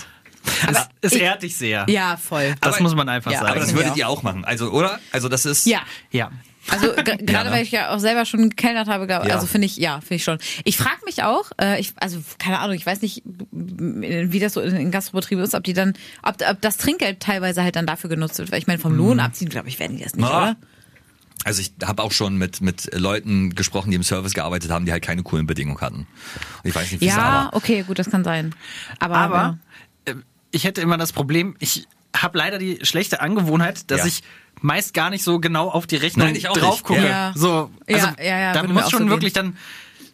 Aber es, es ehrt dich sehr. Ja, voll. Das aber, muss man einfach ja, sagen. Aber das würdet ihr auch machen, also oder? Also das ist ja, ja. Also *laughs* gerade ja, ne? weil ich ja auch selber schon gekellnert habe, glaub, ja. also finde ich, ja, finde ich schon. Ich frage mich auch, äh, ich, also keine Ahnung, ich weiß nicht, wie das so in, in Gastrobetrieben ist, ob die dann, ob, ob das Trinkgeld teilweise halt dann dafür genutzt wird. Weil ich meine, vom Lohn mhm. abziehen, glaube ich, werden die das nicht, ja. oder? Also ich habe auch schon mit mit Leuten gesprochen, die im Service gearbeitet haben, die halt keine coolen Bedingungen hatten. Ich weiß nicht, wie Ja, okay, gut, das kann sein. Aber, aber ja. Äh, ich hätte immer das Problem, ich habe leider die schlechte Angewohnheit, dass ja. ich meist gar nicht so genau auf die Rechnung Nein, drauf gucke. Ja. So, also ja, ja, ja, da muss schon so wirklich dann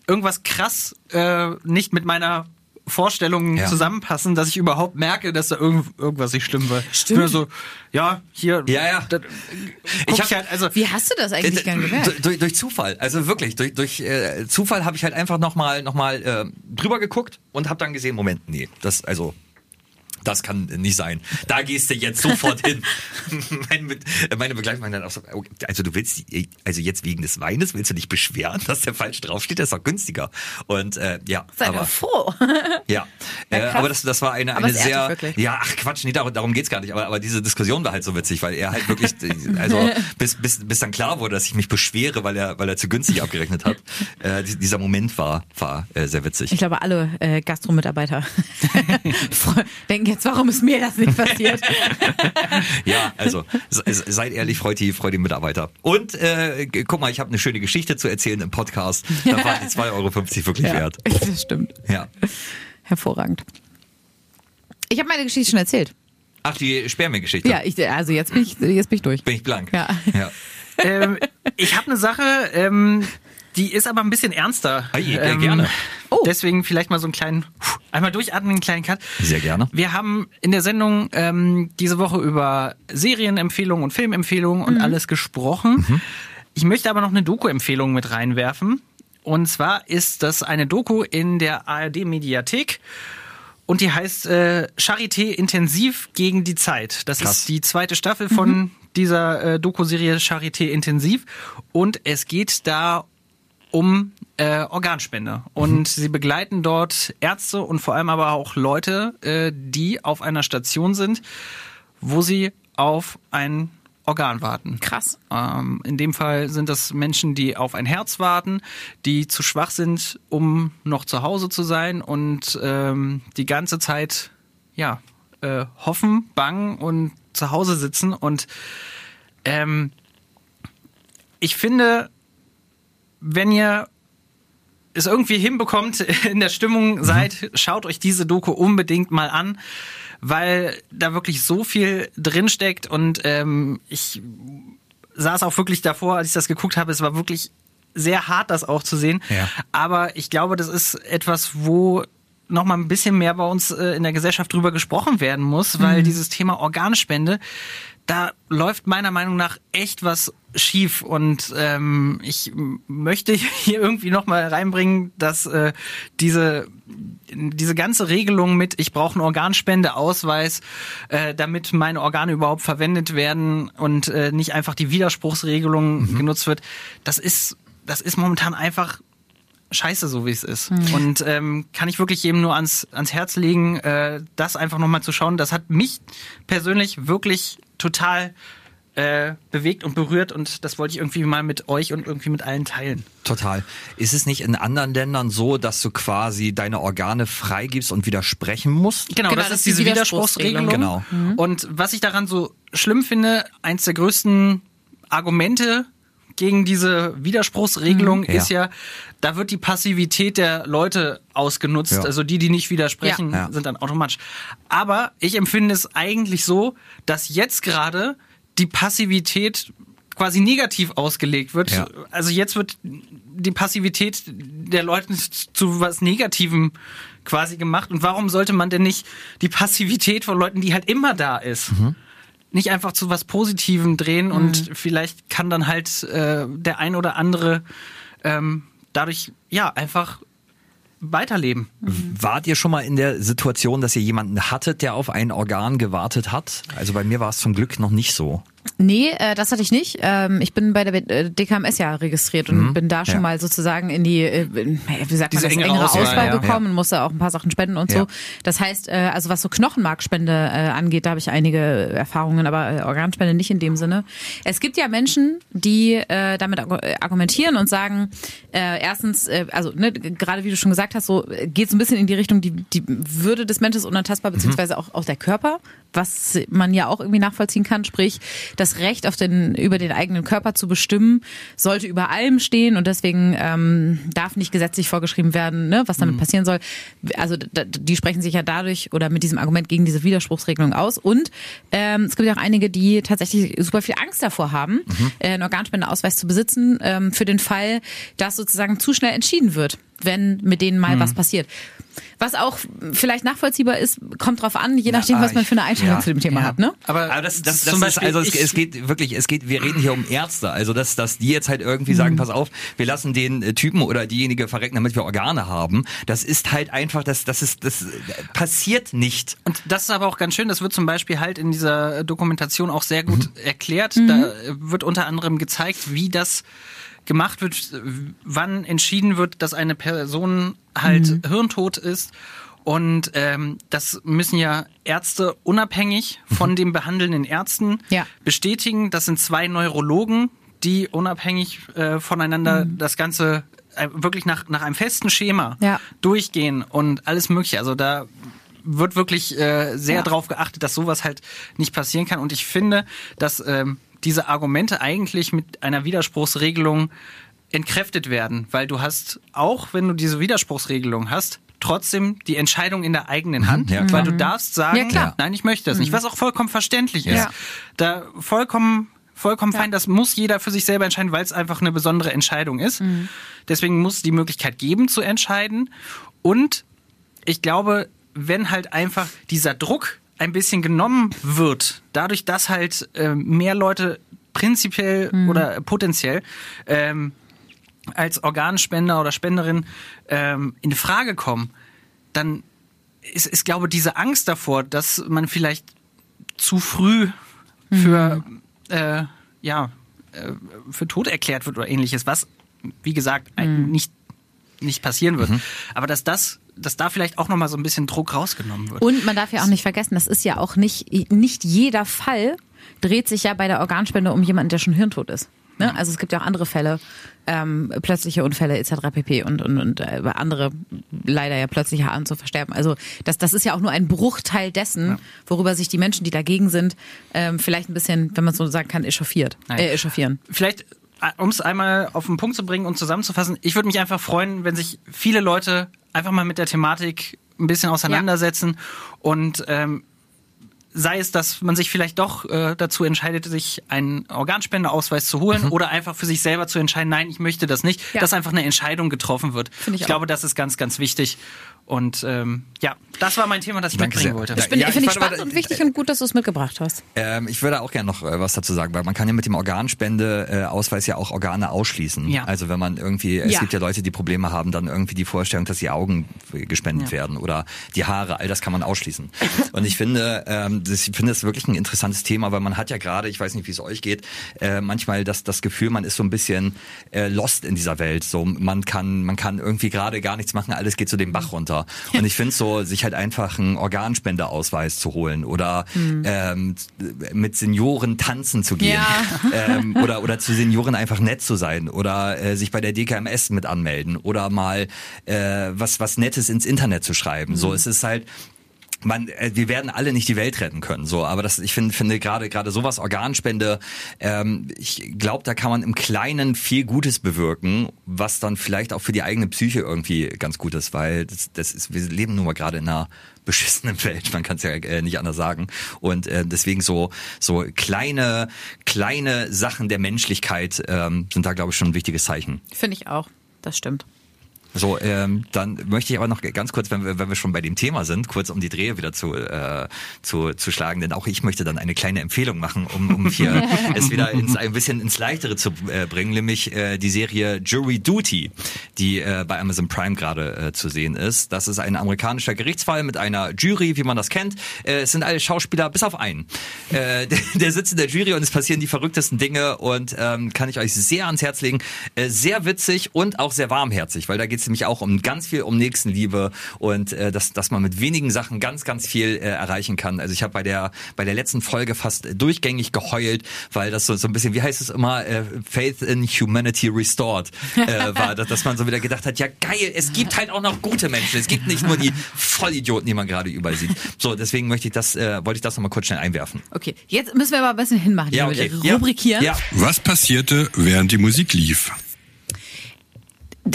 irgendwas krass äh, nicht mit meiner Vorstellungen ja. zusammenpassen, dass ich überhaupt merke, dass da irgend, irgendwas nicht schlimm war. Stimmt. Nur so, ja, hier. Ja, ja. Da, ich hab, ich halt, also, Wie hast du das eigentlich äh, gern gemerkt? Durch, durch Zufall. Also wirklich, durch, durch äh, Zufall habe ich halt einfach nochmal noch mal, äh, drüber geguckt und habe dann gesehen, Moment, nee, das, also Das kann nicht sein. Da gehst du jetzt sofort hin. *laughs* *laughs* meine, meine Begleitung meinte dann auch so, also du willst, also jetzt wegen des Weines willst du dich beschweren, dass der falsch draufsteht, der ist doch günstiger. Und äh, ja, Sei aber froh. *laughs* ja, äh, aber das, das war eine, eine sehr, ja, ach Quatsch, nee, darum, darum geht's gar nicht. Aber, aber diese Diskussion war halt so witzig, weil er halt wirklich, also bis, bis, bis dann klar wurde, dass ich mich beschwere, weil er, weil er zu günstig abgerechnet hat. Äh, die- dieser Moment war, war äh, sehr witzig. Ich glaube, alle äh, Gastromitarbeiter denken jetzt, warum ist mir das nicht passiert? *laughs* Ja, also se- se- seid ehrlich, freut die, freut die Mitarbeiter. Und äh, guck mal, ich habe eine schöne Geschichte zu erzählen im Podcast. Da *laughs* waren die 2,50 Euro wirklich wert. *laughs* das stimmt. Ja. Hervorragend. Ich habe meine Geschichte schon erzählt. Ach, die Sperrmilchgeschichte. Ja, ich, also jetzt bin ich, jetzt bin ich durch. Bin ich blank. Ja. ja. ähm, ich habe eine Sache, ähm, die ist aber ein bisschen ernster. Ah, je, ähm, gerne. Oh. Deswegen vielleicht mal so einen kleinen, einmal durchatmen, einen kleinen Cut. Sehr gerne. Wir haben in der Sendung ähm, diese Woche über Serienempfehlungen und Filmempfehlungen und alles gesprochen. Ich möchte aber noch eine Doku-Empfehlung mit reinwerfen. Und zwar ist das eine Doku in der ARD-Mediathek. Und die heißt äh, Charité Intensiv gegen die Zeit. Das Krass. ist die zweite Staffel von dieser äh, Doku-Serie Charité Intensiv. Und es geht da um äh, Organspende. Und sie begleiten dort Ärzte und vor allem aber auch Leute, äh, die auf einer Station sind, wo sie auf ein Organ warten. Krass. Ähm, in dem Fall sind das Menschen, die auf ein Herz warten, die zu schwach sind, um noch zu Hause zu sein und ähm, die ganze Zeit ja äh, hoffen, bangen und zu Hause sitzen. Und ähm, ich finde, wenn ihr es irgendwie hinbekommt, *laughs* in der Stimmung seid, schaut euch diese Doku unbedingt mal an, weil da wirklich so viel drinsteckt und ähm, ich saß auch wirklich davor, als ich das geguckt habe, es war wirklich sehr hart, das auch zu sehen. Ja. Aber ich glaube, das ist etwas, wo noch mal ein bisschen mehr bei uns äh, in der Gesellschaft drüber gesprochen werden muss, weil dieses Thema Organspende, da läuft meiner Meinung nach echt was schief und ähm, ich möchte hier irgendwie noch mal reinbringen, dass äh, diese diese ganze Regelung mit ich brauche einen Organspendeausweis, äh, damit meine Organe überhaupt verwendet werden und äh, nicht einfach die Widerspruchsregelung genutzt wird, das ist das ist momentan einfach scheiße, so wie es ist. Und ähm, kann ich wirklich jedem nur ans, ans Herz legen, äh, das einfach nochmal zu schauen. Das hat mich persönlich wirklich total äh, bewegt und berührt und das wollte ich irgendwie mal mit euch und irgendwie mit allen teilen. Total. Ist es nicht in anderen Ländern so, dass du quasi deine Organe freigibst und widersprechen musst? Genau, Genau, das, das ist ist die diese Widerspruchsregelung. Genau. Und was ich daran so schlimm finde, eins der größten Argumente gegen diese Widerspruchsregelung Ja. ist ja, da wird die Passivität der Leute ausgenutzt. Ja. Also die, die nicht widersprechen, Ja. Sind dann automatisch. Aber ich empfinde es eigentlich so, dass jetzt gerade die Passivität quasi negativ ausgelegt wird. Ja. Also jetzt wird die Passivität der Leute zu was Negativem quasi gemacht. Und warum sollte man denn nicht die Passivität von Leuten, die halt immer da ist, nicht einfach zu was Positivem drehen und vielleicht kann dann halt äh, der ein oder andere ähm, dadurch ja einfach weiterleben. Wart ihr schon mal in der Situation, dass ihr jemanden hattet, der auf ein Organ gewartet hat? Also bei mir war es zum Glück noch nicht so. Nee, äh, das hatte ich nicht. Ähm, ich bin bei der äh, DKMS ja registriert und bin da schon Ja. mal sozusagen in die, äh, wie sagt man das, engere engere Auswahl, Auswahl, ja. gekommen und musste auch ein paar Sachen spenden und Ja. so. Das heißt, äh, also was so Knochenmarkspende äh, angeht, da habe ich einige Erfahrungen, aber äh, Organspende nicht in dem Sinne. Es gibt ja Menschen, die äh, damit äh, argumentieren und sagen, äh, erstens, äh, also ne, gerade wie du schon gesagt hast, so äh, geht es ein bisschen in die Richtung, die, die Würde des Menschen ist unantastbar, beziehungsweise auch, auch der Körper, was man ja auch irgendwie nachvollziehen kann, sprich das Recht auf den über den eigenen Körper zu bestimmen, sollte über allem stehen und deswegen ähm, darf nicht gesetzlich vorgeschrieben werden, ne, was damit passieren soll. Also die sprechen sich ja dadurch oder mit diesem Argument gegen diese Widerspruchsregelung aus. Und ähm, es gibt ja auch einige, die tatsächlich super viel Angst davor haben, äh, einen Organspendeausweis zu besitzen, ähm, für den Fall, dass sozusagen zu schnell entschieden wird, wenn mit denen mal was passiert. Was auch vielleicht nachvollziehbar ist, kommt drauf an, je nachdem, ah, was man für eine Einstellung ja, zu dem Thema ja. hat, ne? Aber, Aber das, das, das zum ist, Beispiel, also es, es geht wirklich, es geht, wir reden hier um Ärzte, also dass, dass die jetzt halt irgendwie sagen, Mhm. pass auf, wir lassen den äh, Typen oder diejenige verrecken, damit wir Organe haben. Das ist halt einfach, das, das ist, das äh, passiert nicht. Und das ist aber auch ganz schön, das wird zum Beispiel halt in dieser Dokumentation auch sehr Mhm. gut erklärt. Da wird unter anderem gezeigt, wie das gemacht wird, wann entschieden wird, dass eine Person halt hirntot ist. Und ähm, das müssen ja Ärzte unabhängig von den behandelnden Ärzten Ja. bestätigen. Das sind zwei Neurologen, die unabhängig äh, voneinander das Ganze äh, wirklich nach, nach einem festen Schema Ja. durchgehen und alles Mögliche. Also da wird wirklich äh, sehr Ja. darauf geachtet, dass sowas halt nicht passieren kann. Und ich finde, dass ähm, diese Argumente eigentlich mit einer Widerspruchsregelung entkräftet werden, weil du hast, auch wenn du diese Widerspruchsregelung hast, trotzdem die Entscheidung in der eigenen Hand, ja, weil du darfst sagen, Ja, klar. nein, ich möchte das nicht, was auch vollkommen verständlich ist. Ja. Da vollkommen vollkommen Ja. fein, das muss jeder für sich selber entscheiden, weil es einfach eine besondere Entscheidung ist. Deswegen muss es die Möglichkeit geben zu entscheiden und ich glaube, wenn halt einfach dieser Druck ein bisschen genommen wird, dadurch, dass halt ähm, mehr Leute prinzipiell oder potenziell ähm, als Organspender oder Spenderin ähm, in Frage kommen, dann ist, ist, glaube diese Angst davor, dass man vielleicht zu früh für äh, ja äh, für tot erklärt wird oder ähnliches, was wie gesagt ein- nicht nicht passieren wird, aber dass das dass da vielleicht auch noch mal so ein bisschen Druck rausgenommen wird. Und man darf ja auch nicht vergessen, das ist ja auch nicht, nicht jeder Fall dreht sich ja bei der Organspende um jemanden, der schon hirntot ist. Ne? Also es gibt ja auch andere Fälle, ähm, plötzliche Unfälle etc. pp. und, und, und äh, andere leider ja plötzlicher an zu versterben. Also das, das ist ja auch nur ein Bruchteil dessen, worüber sich die Menschen, die dagegen sind, ähm, vielleicht ein bisschen, wenn man so sagen kann, echauffiert, äh, echauffieren. Vielleicht, um es einmal auf den Punkt zu bringen und zusammenzufassen, ich würde mich einfach freuen, wenn sich viele Leute einfach mal mit der Thematik ein bisschen auseinandersetzen und ähm, sei es, dass man sich vielleicht doch äh, dazu entscheidet, sich einen Organspendeausweis zu holen oder einfach für sich selber zu entscheiden, nein, ich möchte das nicht, Ja. dass einfach eine Entscheidung getroffen wird. Finde ich auch. glaube, das ist ganz, ganz wichtig. Und ähm, ja, das war mein Thema, das ich Danke mitbringen sehr. wollte. Ja, Finde ich ich spannend warte, und wichtig und gut, dass du es mitgebracht hast. Ähm, ich würde auch gerne noch äh, was dazu sagen, weil man kann ja mit dem Organspendeausweis ja auch Organe ausschließen. Ja. Also wenn man irgendwie, es Ja. gibt ja Leute, die Probleme haben, dann irgendwie die Vorstellung, dass die Augen gespendet Ja. werden oder die Haare, all das kann man ausschließen. Und ich finde, ähm, das, ich finde es wirklich ein interessantes Thema, weil man hat ja gerade, ich weiß nicht, wie es euch geht, äh, manchmal das, das Gefühl, man ist so ein bisschen äh, lost in dieser Welt. So, man kann, man kann irgendwie gerade gar nichts machen, alles geht so den Bach runter. Und ich finde so, sich halt einfach einen Organspendeausweis zu holen oder ähm, mit Senioren tanzen zu gehen Ja. *laughs* ähm, oder oder zu Senioren einfach nett zu sein oder äh, sich bei der DKMS mit anmelden oder mal äh, was was Nettes ins Internet zu schreiben. So, es ist halt man, äh, wir werden alle nicht die Welt retten können, so, aber das, ich finde, finde gerade gerade sowas Organspende, ähm, ich glaube, da kann man im Kleinen viel Gutes bewirken, was dann vielleicht auch für die eigene Psyche irgendwie ganz gut ist, weil das, das ist, wir leben nun mal gerade in einer beschissenen Welt, man kann es ja äh, nicht anders sagen. Und äh, deswegen so so kleine kleine Sachen der Menschlichkeit ähm, sind da glaube ich schon ein wichtiges Zeichen. Finde ich auch. Das stimmt. So, ähm, dann möchte ich aber noch ganz kurz, wenn wir, wenn wir schon bei dem Thema sind, kurz um die Drehe wieder zu, äh, zu, zu schlagen, denn auch ich möchte dann eine kleine Empfehlung machen, um, um hier *laughs* es wieder ins, ein bisschen ins Leichtere zu äh, bringen, nämlich äh, die Serie Jury Duty, die äh, bei Amazon Prime gerade äh, zu sehen ist. Das ist ein amerikanischer Gerichtsfall mit einer Jury, wie man das kennt. Äh, es sind alle Schauspieler, bis auf einen. Äh, *laughs* der, der sitzt in der Jury und es passieren die verrücktesten Dinge und ähm, kann ich euch sehr ans Herz legen. Äh, sehr witzig und auch sehr warmherzig, weil da geht es nämlich auch um ganz viel um Nächstenliebe und äh, dass, dass man mit wenigen Sachen ganz, ganz viel äh, erreichen kann. Also ich habe bei der bei der letzten Folge fast durchgängig geheult, weil das so, so ein bisschen, wie heißt es immer, äh, Faith in Humanity Restored äh, war, dass, dass man so wieder gedacht hat, ja geil, es gibt halt auch noch gute Menschen. Es gibt nicht nur die Vollidioten, die man gerade überall sieht. So, deswegen möchte ich das, äh, wollte ich das nochmal kurz schnell einwerfen. Okay, jetzt müssen wir aber ein bisschen hinmachen. Ja. Rubrikieren. Ja. Was passierte, während die Musik lief?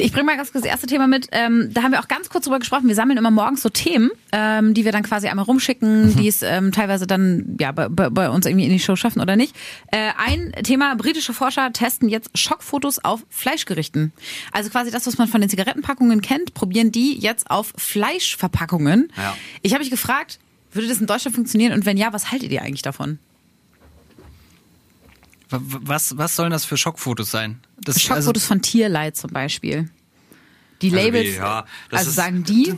Ich bringe mal ganz kurz das erste Thema mit. Ähm, da haben wir auch ganz kurz drüber gesprochen. Wir sammeln immer morgens so Themen, ähm, die wir dann quasi einmal rumschicken, die es ähm, teilweise dann ja bei, bei, bei uns irgendwie in die Show schaffen oder nicht. Äh, ein Thema: Britische Forscher testen jetzt Schockfotos auf Fleischgerichten. Also quasi das, was man von den Zigarettenpackungen kennt, probieren die jetzt auf Fleischverpackungen. Ja. Ich habe mich gefragt, würde das in Deutschland funktionieren? Und wenn ja, was haltet ihr eigentlich davon? Was, was sollen das für Schockfotos sein? Das, Schockfotos von Tierleid zum Beispiel. Die Also Labels, wie, ja, also sagen die,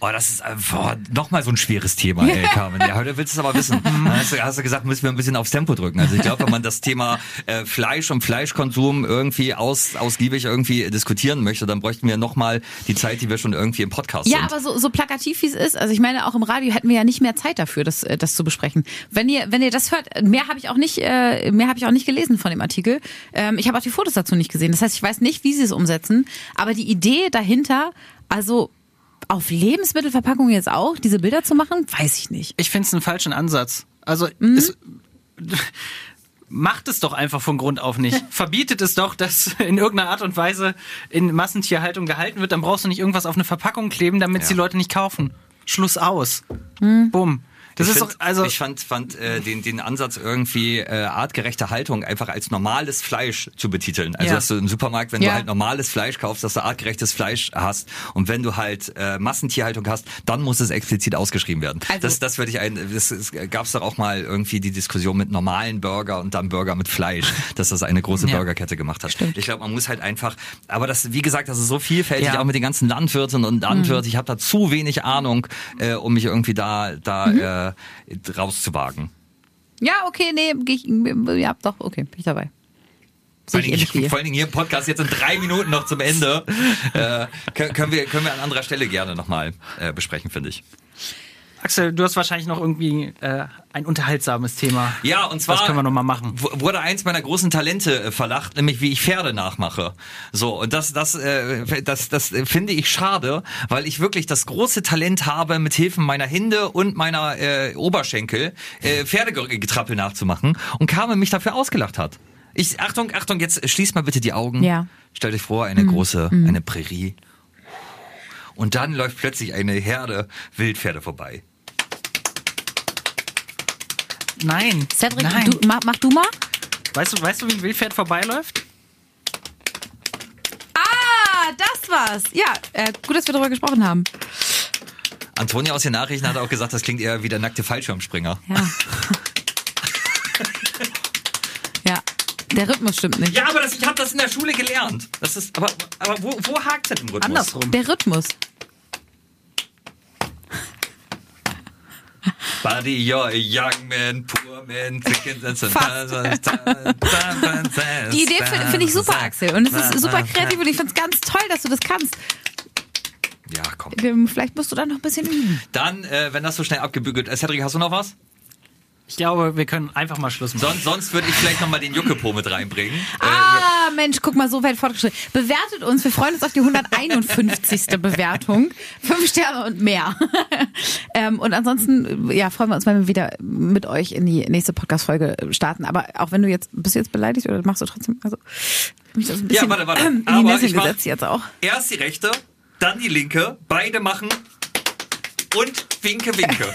Oh, das ist einfach nochmal so ein schweres Thema, ey, Carmen. Ja, heute willst du es aber wissen. *laughs* Hast, du, hast du gesagt, müssen wir ein bisschen aufs Tempo drücken. Also ich glaube, wenn man das Thema äh, Fleisch und Fleischkonsum irgendwie aus, ausgiebig irgendwie diskutieren möchte, dann bräuchten wir nochmal die Zeit, die wir schon irgendwie im Podcast Ja, sind. aber so, so plakativ wie es ist, also ich meine, auch im Radio hätten wir ja nicht mehr Zeit dafür, das, äh, das zu besprechen. Wenn ihr, wenn ihr das hört, mehr habe ich auch nicht, äh, mehr habe ich auch nicht gelesen von dem Artikel. Ähm, ich habe auch die Fotos dazu nicht gesehen. Das heißt, ich weiß nicht, wie sie es umsetzen. Aber die Idee dahinter, also auf Lebensmittelverpackungen jetzt auch diese Bilder zu machen, weiß ich nicht. Ich finde es einen falschen Ansatz. Also Mhm. es, *laughs* macht es doch einfach von Grund auf nicht. *laughs* Verbietet es doch, dass in irgendeiner Art und Weise in Massentierhaltung gehalten wird. Dann brauchst du nicht irgendwas auf eine Verpackung kleben, damit Ja. die Leute nicht kaufen. Schluss aus. Mhm. Bumm. Das ich ist find, doch, also ich fand, fand äh, den, den Ansatz irgendwie äh, artgerechte Haltung einfach als normales Fleisch zu betiteln. Also Ja. dass du im Supermarkt, wenn Ja. du halt normales Fleisch kaufst, dass du artgerechtes Fleisch hast und wenn du halt äh, Massentierhaltung hast, dann muss es explizit ausgeschrieben werden. Also- das, das würde ich ein, das, das gab es doch auch mal irgendwie die Diskussion mit normalen Burger und dann Burger mit Fleisch, *laughs* dass das eine große Ja. Burgerkette gemacht hat. Ich glaube, man muss halt einfach, aber das, wie gesagt, das ist so vielfältig, Ja. auch mit den ganzen Landwirten und Landwirten. Ich habe da zu wenig Ahnung, äh, um mich irgendwie da, da äh, rauszuwagen. Ja, okay, nee, ich, ja, doch, okay, bin ich dabei. Vor allen, Dingen, vor allen Dingen hier im Podcast jetzt in drei Minuten noch zum Ende. Äh, können, können, wir, können wir an anderer Stelle gerne nochmal äh, besprechen, finde ich. Axel, du hast wahrscheinlich noch irgendwie äh, ein unterhaltsames Thema. Ja, und zwar Das können wir noch mal machen. wurde eins meiner großen Talente äh, verlacht, nämlich wie ich Pferde nachmache. So, und das, das, äh, das, das finde ich schade, weil ich wirklich das große Talent habe, mit Hilfen meiner Hände und meiner äh, Oberschenkel äh, Pferdegetrappel nachzumachen und Carmen mich dafür ausgelacht hat. Ich, Achtung, Achtung, jetzt schließt mal bitte die Augen. Ja. Stellt euch vor, eine große, eine Prärie. Und dann läuft plötzlich eine Herde Wildpferde vorbei. Nein. Cedric, Nein. du, mach, mach du mal. Weißt du, weißt du, wie ein Wildpferd vorbeiläuft? Ah, das war's. Ja, äh, gut, dass wir darüber gesprochen haben. Antonia aus den Nachrichten hat auch gesagt, das klingt eher wie der nackte Fallschirmspringer. Ja. *laughs* ja, der Rhythmus stimmt nicht. Ja, aber das, ich habe das in der Schule gelernt. Das ist, aber, aber wo, wo hakt denn im Rhythmus? Andersrum. Der Rhythmus. Buddy, you're a young man, poor man, Die Idee finde find ich super, Axel. Und es ist super kreativ und ich finde es ganz toll, dass du das kannst. Ja, komm. Ähm, Vielleicht musst du da noch ein bisschen üben. Dann, äh, wenn das so schnell abgebügelt ist. Cedric, hast du noch was? Ich glaube, wir können einfach mal Schluss machen. Sonst, sonst würde ich vielleicht noch mal den Juckepo mit reinbringen. Äh, Ah, Mensch, guck mal, so weit fortgeschritten. Bewertet uns. Wir freuen uns auf die 151. *laughs* Bewertung. Fünf Sterne und mehr. *laughs* ähm, und ansonsten, ja, freuen wir uns, wenn wir wieder mit euch in die nächste Podcast-Folge starten. Aber auch wenn du jetzt, bist du jetzt beleidigt oder machst du trotzdem, also, mich das ein bisschen Ja, warte, warte. in die Aber ich mach- gesetzt jetzt auch. erst die rechte, dann die linke, beide machen und winke, winke. *laughs*